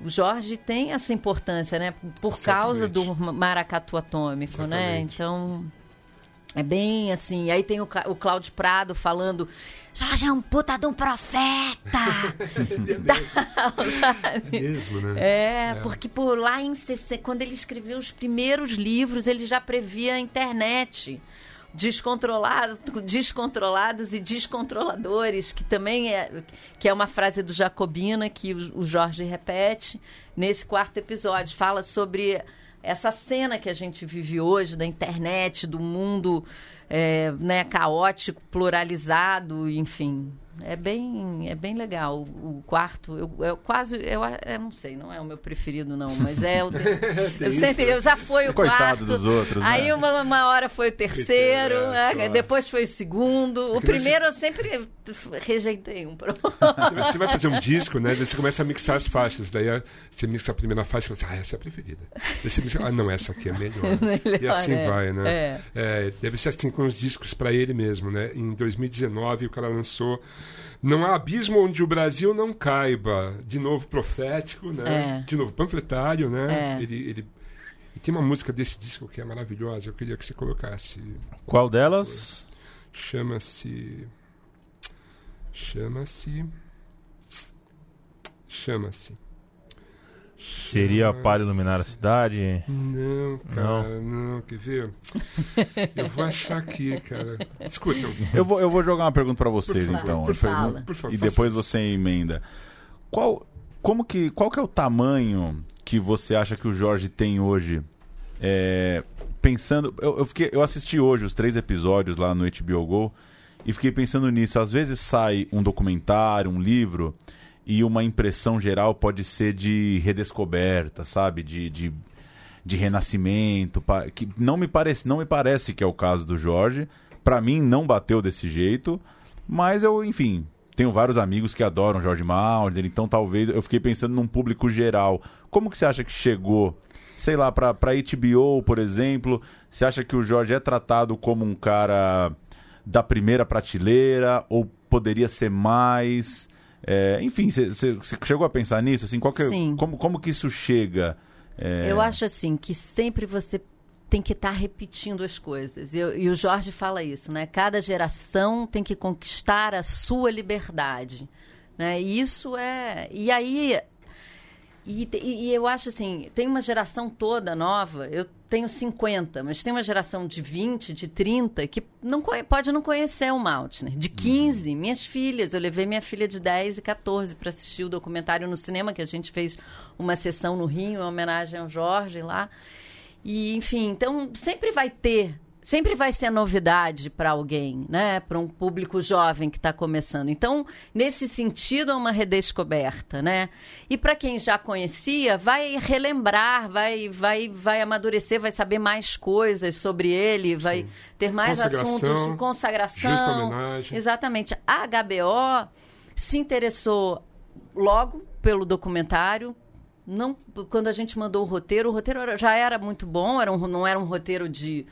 o Jorge tem essa importância, né? Por causa do Exatamente. maracatu atômico, né? Exatamente. Então. É bem assim. Aí tem o, o Cláudio Prado falando. Jorge é um puta de um profeta! Tal, sabe? É mesmo, né? É, porque por lá em 60, quando ele escreveu os primeiros livros, ele já previa a internet. Descontrolado, descontrolados e descontroladores, que também é, que é uma frase do Jacobina que o, o Jorge repete nesse quarto episódio. Fala sobre essa cena que a gente vive hoje da internet, do mundo é, né, caótico, pluralizado, enfim. É bem, é bem legal. O, o quarto, eu, eu quase, eu, eu não sei, não é o meu preferido, não, mas é o. eu, sempre, eu já foi o Coitado quarto. dos outros, né? Aí uma, uma hora foi o terceiro, É, né, depois foi o segundo. O que nem primeiro eu sempre rejeitei um Você vai- Você fazer um disco, né? Daí você começa a mixar as faixas. Daí a- você mixa a primeira faixa e fala assim, ah, essa é a preferida. Daí você mixa, ah, não, essa aqui é melhor. Melhor, e assim é. vai, né? É. É, deve ser assim com os discos para ele mesmo, né? Em 2019 o cara lançou Não há abismo onde o Brasil não caiba. De novo profético, né? É. De novo panfletário, né? É. Ele, ele... E tem uma música desse disco que é maravilhosa. Eu queria que você colocasse. Qual delas? Chama-se. Chama-se. Chama-se. Seria para iluminar a cidade? Não, cara, não, quer ver? Eu vou achar aqui, cara. Escuta, Eu vou, eu vou jogar uma pergunta pra vocês, favor, então. por favor. por favor, e depois isso. você emenda. Qual, como que, qual que é o tamanho que você acha que o Jorge tem hoje? É, pensando, eu, eu, fiquei, eu assisti hoje os três episódios lá no HBO Go e fiquei pensando nisso. Às vezes sai um documentário, um livro e uma impressão geral pode ser de redescoberta, sabe? De, de, de renascimento, que não me parece, não me parece que é o caso do Jorge. Pra mim não bateu desse jeito, mas eu, enfim, tenho vários amigos que adoram Jorge Malder, então talvez eu fiquei pensando num público geral. Como que você acha que chegou? Sei lá, pra HBO, por exemplo, você acha que o Jorge é tratado como um cara da primeira prateleira ou poderia ser mais? É, enfim, você chegou a pensar nisso? Assim, qual que é- Sim. como, como que isso chega? É, Eu acho assim que sempre você tem que estar repetindo as coisas. E, eu- e o Jorge fala isso, né? Cada geração tem que conquistar a sua liberdade. Né? E isso é. E aí. E, e eu acho assim, tem uma geração toda nova, eu tenho 50, mas tem uma geração de 20, de 30, que não pode não conhecer o Maltner. De 15, minhas filhas, eu levei minha filha de 10 e 14 para assistir o documentário no cinema, que a gente fez uma sessão no Rio, em homenagem ao Jorge lá. E, enfim, então sempre vai ter, sempre vai ser novidade para alguém, né? Para um público jovem que está começando. Então, nesse sentido, é uma redescoberta, né? E para quem já conhecia, vai relembrar, vai, vai, vai amadurecer, vai saber mais coisas sobre ele, vai ter mais Consagração, assuntos, consagração. justa homenagem. Exatamente. A HBO se interessou logo pelo documentário. Não, quando a gente mandou o roteiro, o roteiro já era muito bom, era um, não era um roteiro de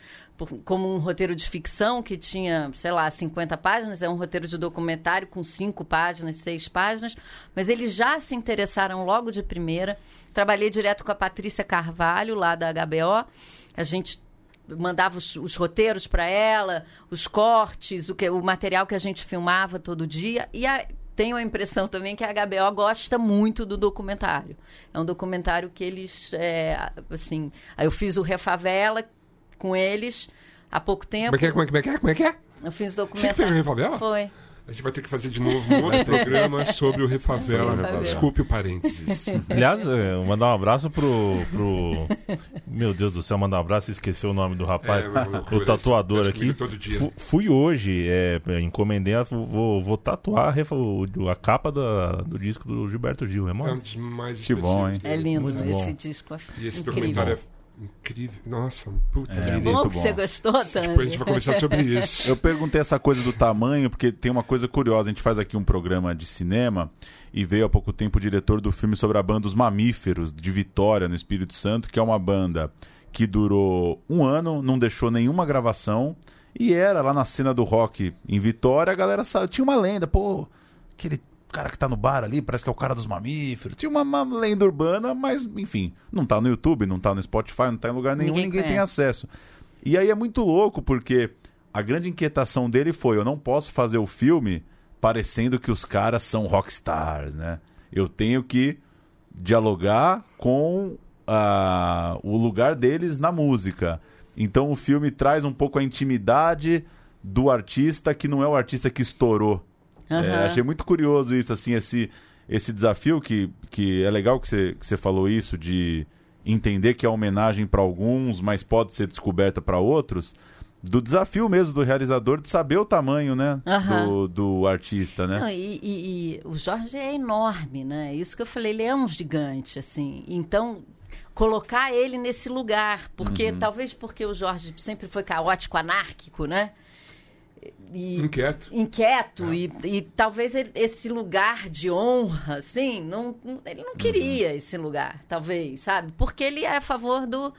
como um roteiro de ficção que tinha, sei lá, 50 páginas, é um roteiro de documentário com cinco páginas, seis páginas, mas eles já se interessaram logo de primeira. Trabalhei direto com a Patrícia Carvalho, lá da HBO. A gente mandava os, os roteiros para ela, os cortes, o, que, o material que a gente filmava todo dia. E a- tenho a impressão também que a HBO gosta muito do documentário. É um documentário que eles, é, assim... Aí eu fiz o Refavela com eles há pouco tempo. Como é que é? Como é que é? Como é que é? Eu fiz o Você documentário. que fez o Refavela? Foi. A gente vai ter que fazer de novo um outro programa sobre o Refavela. Sobre o Refavela. Desculpe o parênteses. Aliás, é, mandar um abraço pro, pro. Meu Deus do céu, mandar um abraço e esqueceu o nome do rapaz. É, loucura o tatuador aqui. fui hoje, é, encomendei, vou, vou tatuar a, refa- o- a capa da- do disco do Gilberto Gil. É É um dos mais Que bom, hein? É lindo Muito esse bom. disco. é E esse incrível. documentário é incrível. Nossa, puta É, muito bom que você gostou, Depois a gente vai conversar sobre isso. Eu perguntei essa coisa do tamanho, porque tem uma coisa curiosa. A gente faz aqui um programa de cinema e veio há pouco tempo o diretor do filme sobre a banda Os Mamíferos, de Vitória, no Espírito Santo, que é uma banda que durou um ano, não deixou nenhuma gravação. E era lá na cena do rock em Vitória, a galera sa- tinha uma lenda, pô, aquele cara que tá no bar ali, parece que é o cara dos mamíferos. Tinha uma, uma lenda urbana, mas enfim, não tá no YouTube, não tá no Spotify, não tá em lugar nenhum, Ninguém ninguém, tem acesso. E aí é muito louco, porque a grande inquietação dele foi: eu não posso fazer o filme parecendo que os caras são rockstars, né? Eu tenho que dialogar com ah, o lugar deles na música. Então o filme traz um pouco a intimidade do artista que não é o artista que estourou. É, Aham. achei muito curioso isso, assim, esse, esse desafio que, que é legal que você, que você falou isso, de entender que é homenagem para alguns, mas pode ser descoberta para outros, do desafio mesmo do realizador de saber o tamanho, né, Aham. do, do artista, né? Não, e, e- e o Jorge é enorme, né? Isso que eu falei, ele é um gigante, assim. Então, colocar ele nesse lugar, porque talvez porque o Jorge sempre foi caótico, anárquico, né? E, Inquieto. inquieto e, e talvez ele- esse lugar de honra, assim, não, ele não queria esse lugar, talvez, sabe? Porque ele é a favor do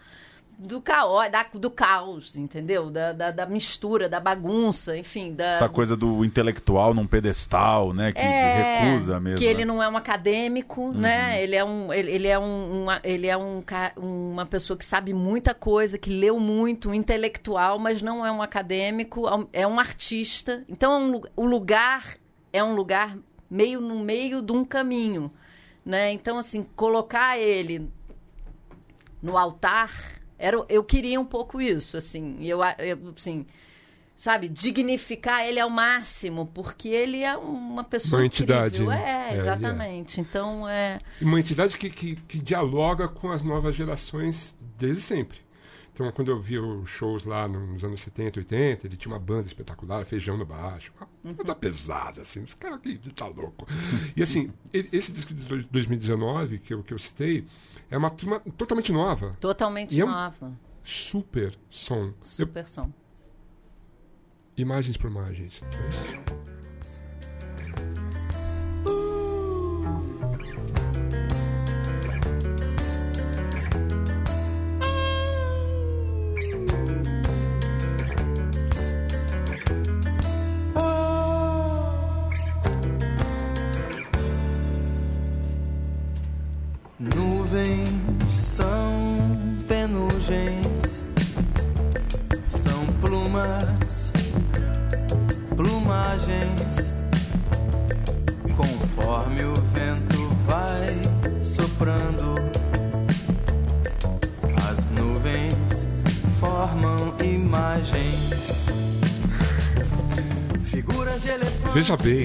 do caos, da- do caos, entendeu? Da, da, da mistura, da bagunça, enfim, da Essa coisa do intelectual num pedestal, né, que recusa mesmo. que ele né? não é um acadêmico, né? Ele é um, ele, ele é um, uma, ele é um, uma pessoa que sabe muita coisa, que leu muito, um intelectual, mas não é um acadêmico, é um artista. Então é um o lugar é um lugar meio no meio de um caminho. né? Então, assim, colocar ele no altar, era, eu queria um pouco isso, assim. Eu, eu assim, sabe, dignificar ele ao máximo, porque ele é uma pessoa Uma entidade, incrível. né? É, É, exatamente. Então, é... Uma entidade que, que, que dialoga com as novas gerações desde sempre. Então, quando eu via os shows lá nos anos 70, 80, ele tinha uma banda espetacular, feijão no baixo, uma banda pesada, assim, os caras que tá louco. E assim, ele- esse disco de dois- 2019, que eu, que eu citei, é uma turma totalmente nova. Totalmente é um- nova. Super som. Eu- Super som. imagens por imagens.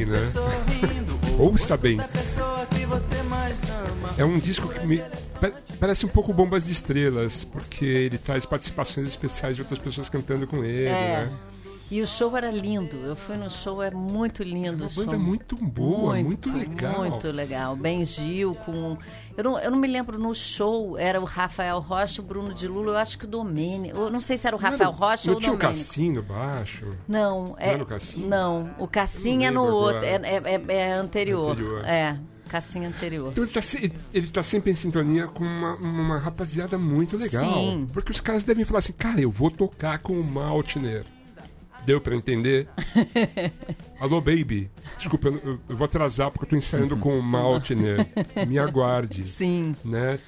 Né? está bem. É um disco que me pa- parece um pouco Bombas de Estrelas, porque ele traz participações especiais de outras pessoas cantando com ele, É. né? E o show era lindo. Eu fui no show, é muito lindo. Uma o banda show. muito boa, muito, legal. Muito legal. Ben Gil com. Eu não, eu não me lembro no show, era o Rafael Rocha, o Bruno de Lula, eu acho que o Domênico. Eu não sei se era o Rafael Não, Rocha não ou o tinha o. Cassino baixo. Não, é. era o Cassim? Não, o Cassim é no outro. É, é, é- é anterior. Anterior. É, Cassim anterior. Então ele tá, se- ele tá sempre em sintonia com uma, uma rapaziada muito legal. Sim. Porque os caras devem falar assim, cara, eu vou tocar com o Maltner. Deu pra entender? Alô, baby. Desculpa, eu, eu- vou atrasar porque eu tô ensaiando com o Maltner. Me aguarde. Sim, Né?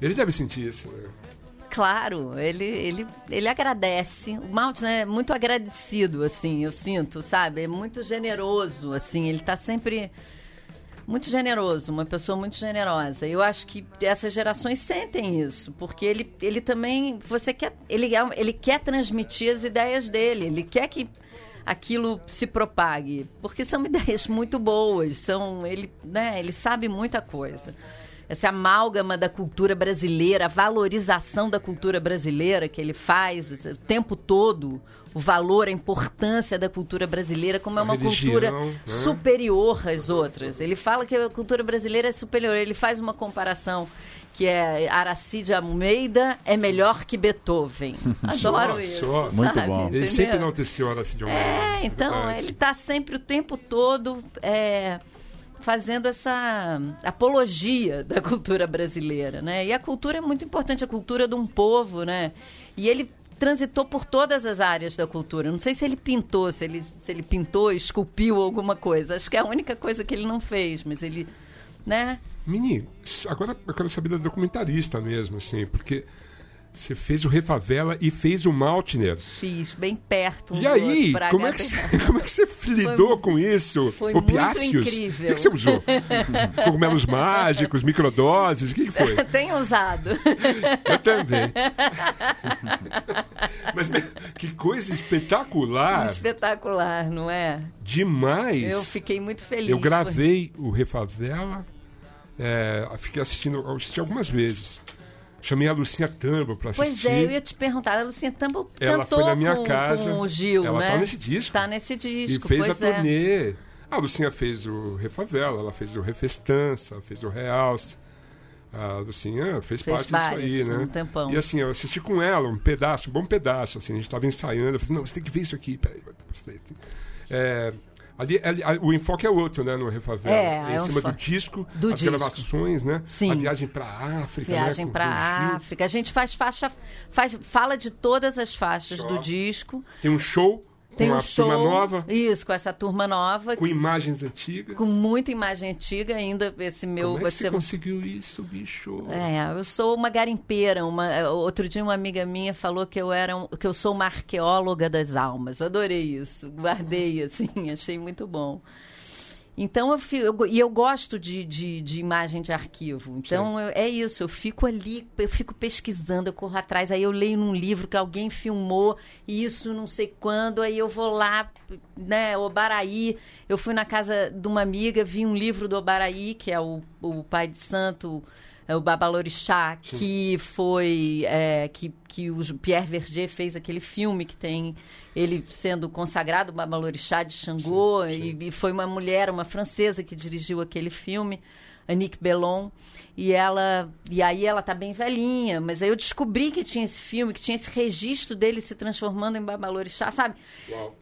Ele deve sentir isso, né? claro. Ele, ele, ele agradece. O Malt né, é muito agradecido, assim, eu sinto, sabe? É muito generoso, assim. Ele tá sempre muito generoso, uma pessoa muito generosa. Eu acho que essas gerações sentem isso, porque ele, ele também, você quer, ele, é- ele quer transmitir as ideias dele, ele quer que aquilo se propague, porque são ideias muito boas, são ele, né, ele sabe muita coisa. Essa amálgama da cultura brasileira, a valorização da cultura brasileira que ele faz o tempo todo, o valor, a importância da cultura brasileira, como é uma religião, cultura né? superior às outras. Ele fala que a cultura brasileira é superior. Ele faz uma comparação que é Aracide Almeida é melhor que Beethoven. Adoro Só, isso. só. Muito sabe? bom. Ele Entendeu? sempre enalteceu a Horácio de Almeida. É, então, Verdade. ele está sempre o tempo todo é, fazendo essa apologia da cultura brasileira, né? E a cultura é muito importante, a cultura de um povo, né? E ele transitou por todas as áreas da cultura. Não sei se ele pintou, se ele, se ele pintou, esculpiu alguma coisa. Acho que é a única coisa que ele não fez, mas ele, né? Mini, agora eu quero saber da documentarista mesmo, assim, porque você fez o Refavela e fez o Maltner. Fiz bem perto um E aí, outro, como é, que você, como é que você lidou com isso? foi muito Opiáceos? incrível. O que, que você usou? Cogumelos mágicos, microdoses? O que, que foi? Tenho usado. Eu também. Mas que coisa espetacular! Espetacular, não é? Demais! Eu fiquei muito feliz. Eu gravei o Refavela, é, fiquei assistindo, assisti algumas vezes. Chamei a Lucinha Tambo pra assistir. Pois é, eu ia te perguntar. A Lucinha Tambo Ela foi na minha com, casa. com o Gil, Ela né? tá nesse disco. Tá nesse E disco, fez pois a é. turnê. A Lucinha fez o Refavela, ela fez o Refestança, fez o Realce. A Lucinha fez, Fez parte vários, disso aí, né? um tempão. E assim, eu assisti com ela um pedaço, um bom pedaço. Assim, a gente tava ensaiando. Eu falei, assim, não, você tem que ver isso aqui. Peraí, postei. É, ali, ali- a- o enfoque é outro, né, no Refavela. É, em é um cima do disco, Do as disco. gravações, né? Sim. A viagem pra África, Viagem né? com o Gil. África. A gente faz faixa, faz, fala de todas as faixas Só. do disco. Tem um show Tem com um show. turma nova, Isso, com essa turma nova, com imagens antigas. com muita imagem antiga ainda. Esse meu. Como é você conseguiu isso, bicho? É, eu sou uma garimpeira. Uma, outro dia uma amiga minha falou que eu era um- que eu sou uma arqueóloga das almas. Eu adorei isso, guardei assim, achei muito bom. Então, eu fi- eu e eu gosto de, de, de imagem de arquivo. Então, eu- é isso. Eu fico ali, eu fico pesquisando, eu corro atrás. Aí eu leio num livro que alguém filmou, e isso não sei quando. Aí eu vou lá, né, Obaraí. Eu fui na casa de uma amiga, vi um livro do Obaraí, que é o, o pai de santo, o Babalorixá, que foi... é, que, que o Pierre Verger fez aquele filme que tem ele sendo consagrado Babalorixá de Xangô, E, e foi uma mulher, uma francesa que dirigiu aquele filme, Annick Bellon, e ela e aí ela tá bem velhinha, mas aí eu descobri que tinha esse filme, que tinha esse registro dele se transformando em Babalorixá, sabe?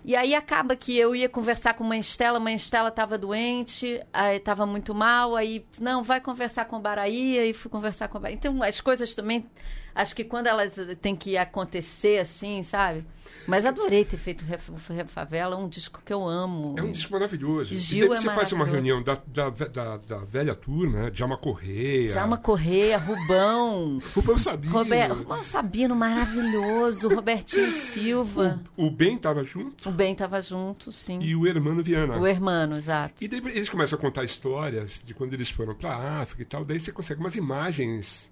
E aí acaba que eu ia conversar com a mãe Estela, a mãe Estela estava doente, aí estava muito mal, aí não, vai conversar com o Baraí, aí fui conversar com o Baraí. Então as coisas também, acho que quando elas têm que acontecer assim, sabe? Mas adorei ter feito Refavela, um disco que eu amo. É um disco maravilhoso. Gil e daí é você faz uma reunião da, da, da, da velha turma, né? Djalma Correia. Djalma Correia, Rubão. Rubão Sabino. Roberto, Rubão Sabino, maravilhoso. Robertinho Silva. O Ben tava junto O Ben tava junto, sim. e o Hermano Viana. O Hermano, exato. E daí eles começam a contar histórias de quando eles foram pra África e tal. Daí você consegue umas imagens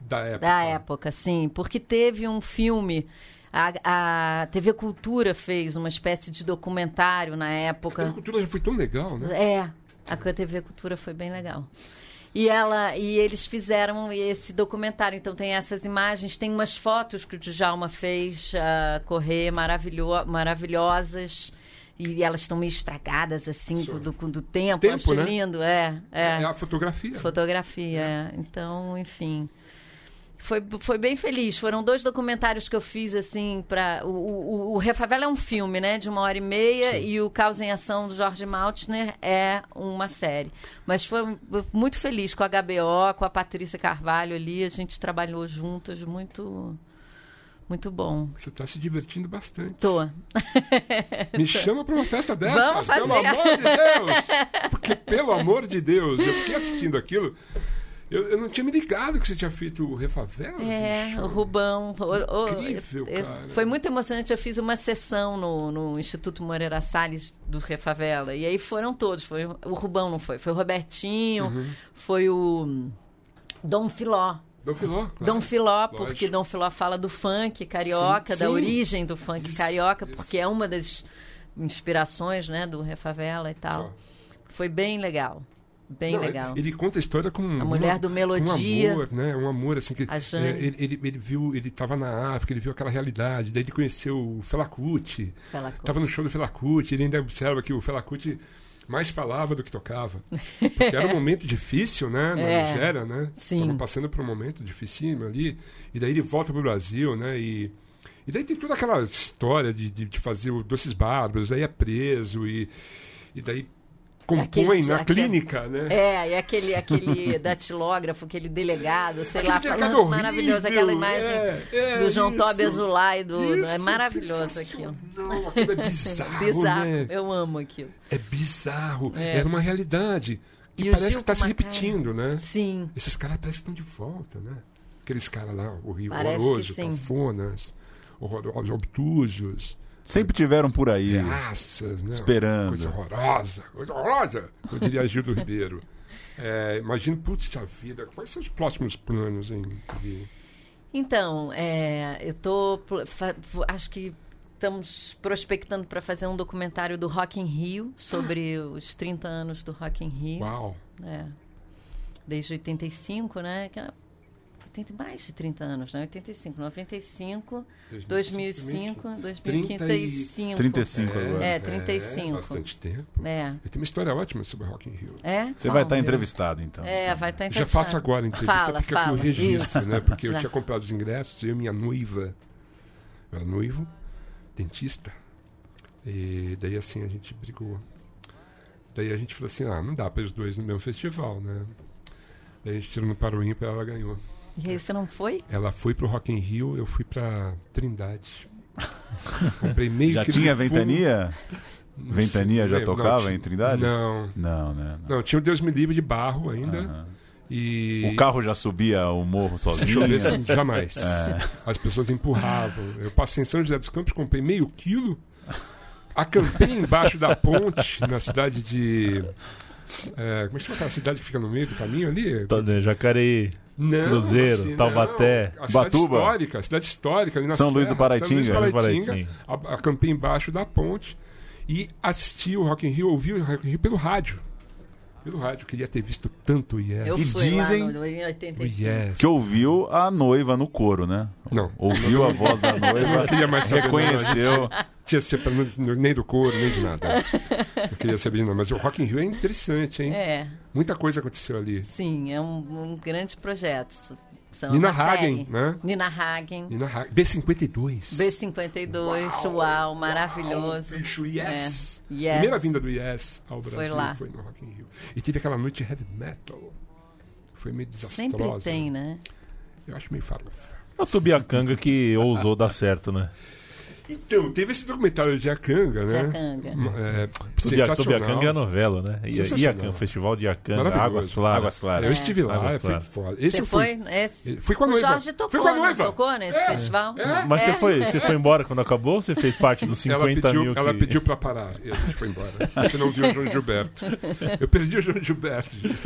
da época. Da época, sim. Porque teve um filme. A, a TV Cultura fez uma espécie de documentário na A época. cultura já foi tão legal, né? É, a TV Cultura foi bem legal. E ela e eles fizeram esse documentário, então tem essas imagens, tem umas fotos que o Djalma fez a correr maravilho, maravilhosas e elas estão meio estragadas assim do, do tempo, Tempo, acho né? lindo, é, é. É a fotografia. Fotografia, é. Então, enfim. Foi, foi bem feliz. Foram dois documentários que eu fiz, assim, para o, o, o Refavela é um filme, né? De uma hora e meia, e o Caos em Ação do Jorge Maltner é uma série. Mas foi muito feliz com a HBO, com a Patrícia Carvalho ali. A gente trabalhou juntas, muito. Muito bom. Você tá se divertindo bastante. Tô. Me chama pra uma festa dessa. Vamos Pelo fazer. amor de Deus. Porque, pelo amor de Deus, eu fiquei assistindo aquilo. Eu, eu não tinha me ligado que você tinha feito o Refavela. É, bicho. o Rubão. O- o- Incrível, eu- cara. Foi muito emocionante. Eu fiz uma sessão no, no Instituto Moreira Salles do Refavela. E aí foram todos. Foi, o Rubão não foi. Foi o Robertinho, Uhum. foi o Dom Filó. Dom Filó. claro. Dom Filó, porque Lógico. Dom Filó fala do funk carioca, Sim, da sim. origem do funk Isso, carioca, isso. porque é uma das inspirações né, do Refavela e tal. Só. Foi bem legal. Bem Não, legal. Ele conta a história com A mulher do Melodia. Um amor, né? Um amor assim que é, ele, ele, ele viu, ele estava na África, ele viu aquela realidade, daí ele conheceu o Fela Kuti. Fela Kuti. Tava no show do Fela Kuti, ele ainda observa que o Fela Kuti mais falava do que tocava. Porque era um momento difícil, né, na É. Nigéria, né? Sim. Tava passando por um momento dificílimo ali, e daí ele volta pro Brasil, né, e e daí tem toda aquela história de, de, de fazer o Doces Bárbaros, aí é preso e, e daí compõe Aquele- na aquele- clínica, né? É, e aquele, aquele datilógrafo, aquele delegado, sei lá, Aquele falando delegado maravilhoso, horrível, aquela imagem é, é, do João isso. Tobi Azulay, do, Isso, é maravilhoso aquilo. sensacional, aquilo é bizarro, Bizarro, né? eu amo aquilo. É bizarro. É. Era uma realidade. Que E parece que está se uma cara- repetindo, né? Sim, Esses caras parecem que estão de volta, né? Aqueles caras lá, que sim. cafonas, horrorosos, obtusos, Sempre tiveram por aí. reaças, né? Esperando. Coisa horrorosa, coisa horrorosa, eu diria Gildo Ribeiro. É, imagino, putz, a vida, quais são os próximos planos, hein? Gui? Então, é, eu tô. Acho que estamos prospectando para fazer um documentário do Rock in Rio sobre os 30 anos do Rock in Rio. Uau! É. Desde 85, né? Que é- Tem mais de 30 anos, né? 85, 95, 2005, 2035. 35 agora. É, 35. bastante tempo. É. Eu tenho uma história ótima sobre Rock in Rio. É? Você vai estar entrevistado, então. É, vai estar Já faço agora a entrevista, Fala, fica aqui fala. o registro, Isso. né? Porque eu Já. tinha comprado os ingressos, eu e minha noiva. Eu era noivo, dentista. E daí assim a gente brigou. Daí a gente falou assim, ah, não dá para os dois no mesmo festival, né? Daí a gente tirou no paro ímpar ela ganhou. E aí você não foi? Ela foi pro Rock in Rio, eu fui pra Trindade. Comprei meio Já tinha. Ventania? Não Ventania sei, já tocava não, em Trindade? Não, Não, né? não. não, tinha o Deus me livre de barro ainda. E O carro já subia o morro Se sozinho? chovesse, jamais. É. As pessoas empurravam. Eu passei em São José dos Campos, comprei meio quilo Acampei embaixo da ponte, na cidade de. é, como é que chama aquela cidade que fica no meio do caminho ali? Tá, né, Jacareí. Não, Cruzeiro, imagina, Taubaté, não. A cidade Batuba. histórica, a cidade histórica ali na São Luís do Serra, Paraitinga. São Luís do Paraitinga. Paraitinga. A- Acampei embaixo da ponte e assisti o Rock in Rio, ouvi o Rock in Rio pelo rádio. Pelo rádio, queria ter visto tanto o Yes. Eu E fui dizem- lá no, em o 85. Yes. Que ouviu a noiva no coro, né? Não. Ouviu a voz da Eu noiva, não queria mais saber reconheceu. Não, tinha ser nem do couro, nem de nada. Não queria saber, não. Mas o Rock in Rio é interessante, hein? É, Muita coisa aconteceu ali. sim, é um, um grande projeto. São Nina Hagen, série. né? Nina Hagen. E na ra- B52. B52, uau, maravilhoso. Bicho, yes. É. Yes. Primeira vinda do Yes ao Brasil foi, lá. no Rock in Rio. E teve aquela noite heavy metal. Foi meio desastrosa. Sempre tem, né? Eu acho meio farofa. É o Tubiacanga que ousou dar certo, né? Então, teve esse documentário de Akanga, né? Jacanga. Ma- É, sensacional. Tubiacanga é a novela, né? E- Sensacional. Iacan, Festival de Iacanga. Águas Claras. Águas Claras. Eu estive lá, Águas foi foda. Esse Você foi? Esse... Fui com a O noiva. Jorge tocou, Fui com a noiva. tocou nesse É, festival? é. Mas É. você, foi, você foi embora quando acabou ou você fez parte dos 50 ela pediu, mil que... ela pediu pra parar e a gente foi embora. A gente não viu o João Gilberto. Eu perdi o João Gilberto. gente.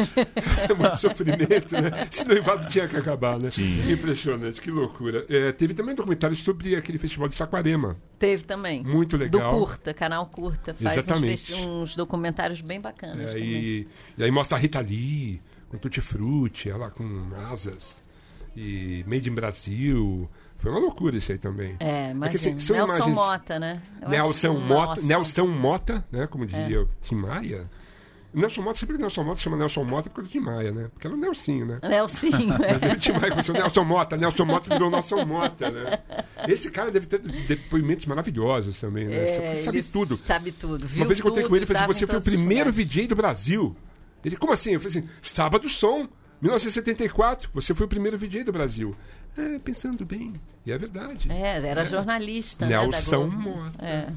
É muito sofrimento, né? Esse noivado tinha que acabar, né? Impressionante, que loucura. É, teve também um documentário sobre aquele festival de Saquarema. Teve também. Muito legal. Do Curta, canal Curta. Faz uns, Exatamente. festi- uns documentários bem bacanas. É, e, e aí mostra a Rita Lee, com Tutti Frutti, ela com asas. E Made in Brasil. Foi uma loucura isso aí também. É, que, imagina. assim, Nelson imagens- Mota, né? Eu Nelson Mota. É. Nelson Mota, né? Como diria o Tim Maia. Nelson Mota, sempre Nelson Mota chama Nelson Mota por causa do Tim Maia, né? Porque era o Nelsinho, né? Nelsinho, Mas é. o Tim Maia começou Nelson Mota, Nelson Mota virou Nelson Mota, né? Esse cara deve ter depoimentos maravilhosos também, né? É, Ele sabe ele tudo. Sabe tudo. Viu Uma vez eu tudo, com ele e falei assim, você foi o primeiro. VJ do Brasil. Ele, como assim? Eu falei assim, Sábado Som, 1974, você foi o primeiro VJ do Brasil. É, pensando bem. E é verdade. É, era jornalista, né, Nelson Globo. Mota. É.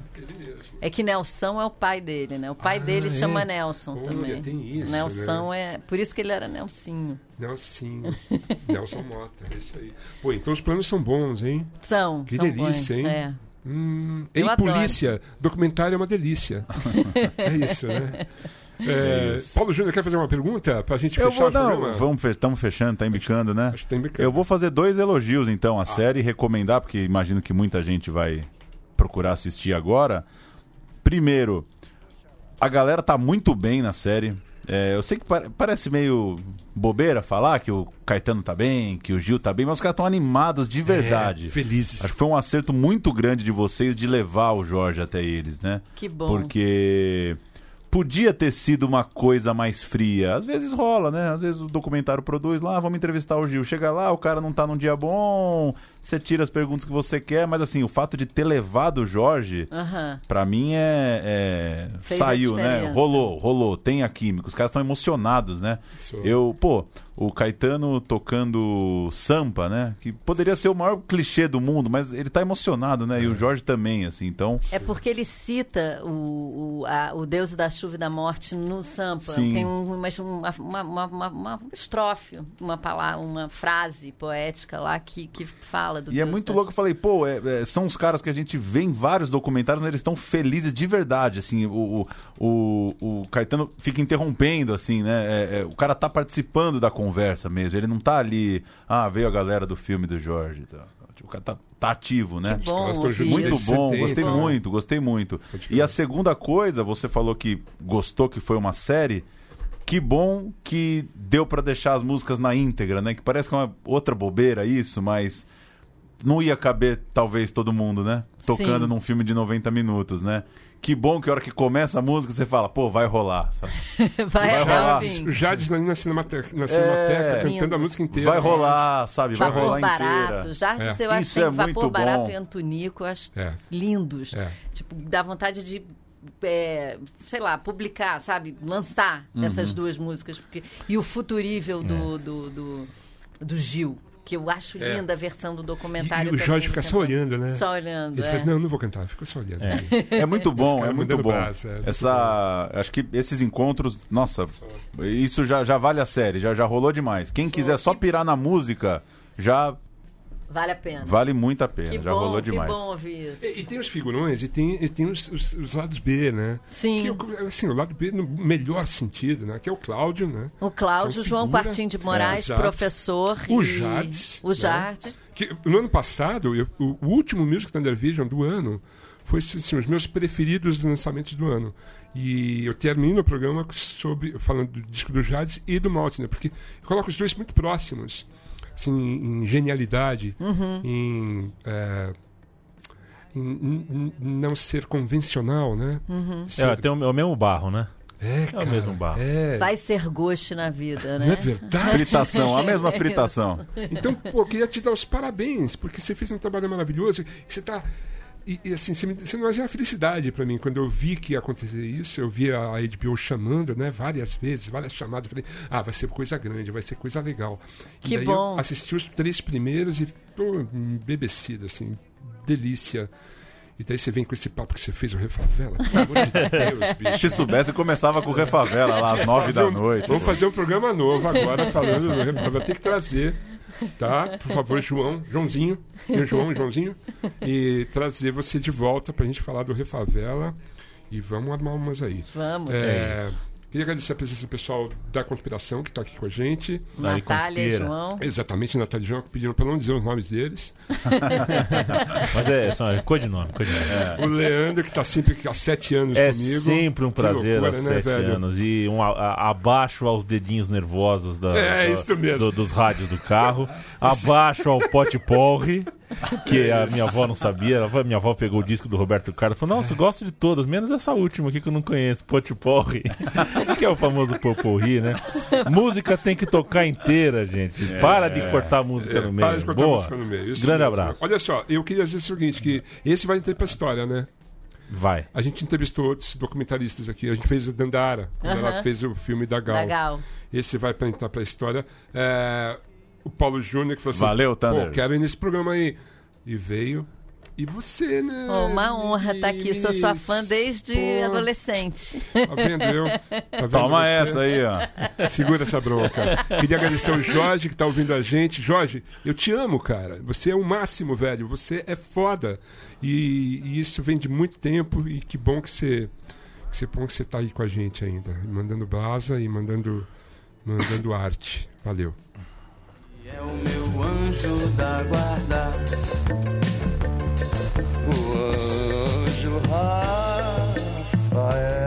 É que Nelson é o pai dele, né? O pai Ah, dele é? chama Nelson Olha, também. tem isso, Nelson é. Por isso que ele era Nelsinho. Nelsinho. Nelson Mota, é isso aí. Pô, então os planos são bons, hein? São. Que são delícia, bons, hein? É. Hum, adoro. polícia, documentário é uma delícia. é isso, né? É, É. Paulo Júnior, quer fazer uma pergunta pra gente Eu fechar vou, o não, programa? vamos, estamos fechando, tá embicando, né? Acho que tá embicando. Eu vou fazer dois elogios, então, à série e recomendar, porque imagino que muita gente vai procurar assistir agora. Primeiro, a galera tá muito bem na série. É, eu sei que pa- parece meio bobeira falar que o Caetano tá bem, que o Gil tá bem, mas os caras estão animados de verdade. É, felizes. Acho que foi um acerto muito grande de vocês de levar o Jorge até eles, né? Que bom. Porque podia ter sido uma coisa mais fria. Às vezes rola, né? Às vezes o documentário produz lá, vamos entrevistar o Gil. Chega lá, o cara não tá num dia bom, você tira as perguntas que você quer, mas assim, o fato de ter levado o Jorge, Aham. pra mim é. é- saiu, né? Rolou, rolou, tem a química. Os caras estão emocionados, né? Isso. Eu, pô, o Caetano tocando Sampa, né? Que poderia ser o maior clichê do mundo, mas ele tá emocionado, né? E o Jorge também, assim, então. É porque ele cita o, o, a- o Deus da chuva e da morte no Sampa. Sim. Tem um- uma, uma, uma, uma, uma estrofe, uma palavra, uma frase poética lá que, que fala do E é muito louco, eu falei, pô, é- é, são os caras que a gente vê em vários documentários, mas eles estão felizes de verdade, assim, o, o, o, Caetano fica interrompendo, assim, né, é- é, o cara tá participando da conversa mesmo, ele não tá ali, ah, veio a galera do filme do Jorge, tá. Tipo, o cara tá, tá ativo, né? Que bom Muito bom, 70, gostei né? muito, gostei muito. E a segunda coisa, você falou que gostou que foi uma série. Que bom que deu pra deixar as músicas na íntegra, né? Que parece que é uma outra bobeira isso, mas não ia caber talvez todo mundo, né? Tocando Sim. num filme de 90 minutos, né? Que bom que a hora que começa a música você fala, pô, vai rolar, sabe? Vai, Vai rolar. Jades ali na Cinemateca, na Cinemateca cantando Lindo. a música inteira. Vai rolar, sabe? Vai Vapor rolar barato. inteira. Já É. eu acho Isso que é muito Vapor Barato bom. e Antonico, eu acho É. lindos. É. Tipo, dá vontade de, é, sei lá, publicar, sabe? Lançar Uhum. essas duas músicas. Porque... E o futurível É. do, do, do, do Gil, que eu acho É. linda a versão do E, documentário. e o Jorge fica só cantando. olhando, né? Só olhando, Ele é. faz, não, eu não vou cantar, ficou só olhando. É muito bom, é muito bom. braço, é muito Essa, acho que esses encontros, nossa, isso já, já vale a série, já, já rolou demais. Quem quiser só pirar na música, já Vale a pena. Vale muito a pena, que já bom, rolou que demais. bom ouvir isso. E, e tem os figurões, e tem, e tem os, os- os lados B, né? Sim. Que, assim, o lado B no melhor sentido, né? Que é o Cláudio, né? O Cláudio, Então, João Partim de Moraes, É, professor. O e- Jardes, O né? Jardes. Que no ano passado, eu- o, o último Music Thunder Vision do ano foi assim, os meus preferidos lançamentos do ano. E eu termino o programa sobre, falando do disco do Jades e do Maltner, porque eu coloco os dois muito próximos, assim, em genialidade, Uhum. em, é, em- em- em não ser convencional, né? Uhum. Ser- É, tem o, é o mesmo barro, né? é, o cara, mesmo barro. É, Vai ser gosto na vida, não é né? verdade? Fritação, a mesma É fritação. Então, pô, eu queria te dar os parabéns, porque você fez um trabalho maravilhoso. Você tá. E, e, assim, você, me, você não imagina a felicidade para mim. Quando eu vi que ia acontecer isso, eu vi a HBO chamando, né? Várias vezes, várias chamadas. Eu falei, ah, vai ser coisa grande, vai ser coisa legal. Que e daí bom. eu assisti os três primeiros e tô embebecido, assim, delícia. E daí você vem com esse papo que você fez o Refavela. Pelo amor de Deus, bicho. Se soubesse, começava com o Refavela lá às nove da um- noite. Vamos fazer um programa novo agora falando do Refavela. Tem que trazer, tá? Por favor, João, Joãozinho, e João, Joãozinho, e trazer você de volta pra gente falar do Refavela. E vamos armar umas aí. Vamos. É, queria agradecer a presença do pessoal da conspiração que está aqui com a gente. Natália e. João. Exatamente, Natália e João, que pediram para não dizer os nomes deles. Mas é, são, é codinome, codinome. O Leandro, que está sempre há sete anos É comigo. sempre um prazer loucura, há né, sete velho? anos. E um a- a- abaixo aos dedinhos nervosos da, É, da- isso mesmo. do- dos rádios do carro. abaixo ao pote porre, que a minha avó não sabia. A minha avó pegou o disco do Roberto Carlos e falou: Nossa, gosto de todas, menos essa última aqui que eu não conheço, pote porre. que é o famoso poporri, né? Música tem que tocar inteira, gente. Para de cortar a música no meio. É, Para de cortar a Boa. música no meio. Isso Grande mesmo. abraço. Olha só, eu queria dizer o seguinte, que esse vai entrar pra história, né? Vai. A gente entrevistou outros documentaristas aqui. A gente fez a Dandara, quando ela fez o filme da Gal. Legal. Esse vai pra entrar pra história. É, o Paulo Júnior que falou assim: Valeu, Thunder. Pô, quero ir nesse programa aí. E veio. E você, né? Oh, uma honra estar aqui. Sou sua fã desde Pô, adolescente. Tá vendo eu? Tá Toma você? essa aí, ó. Segura essa bronca. Queria agradecer ao Jorge que tá ouvindo a gente. Jorge, eu te amo, cara. Você é o máximo, velho. Você é foda. E, e isso vem de muito tempo. E que bom que você, que você, bom que você tá aí com a gente ainda. Mandando brasa e mandando, mandando arte. Valeu. É o meu anjo da guarda, o anjo Rafael.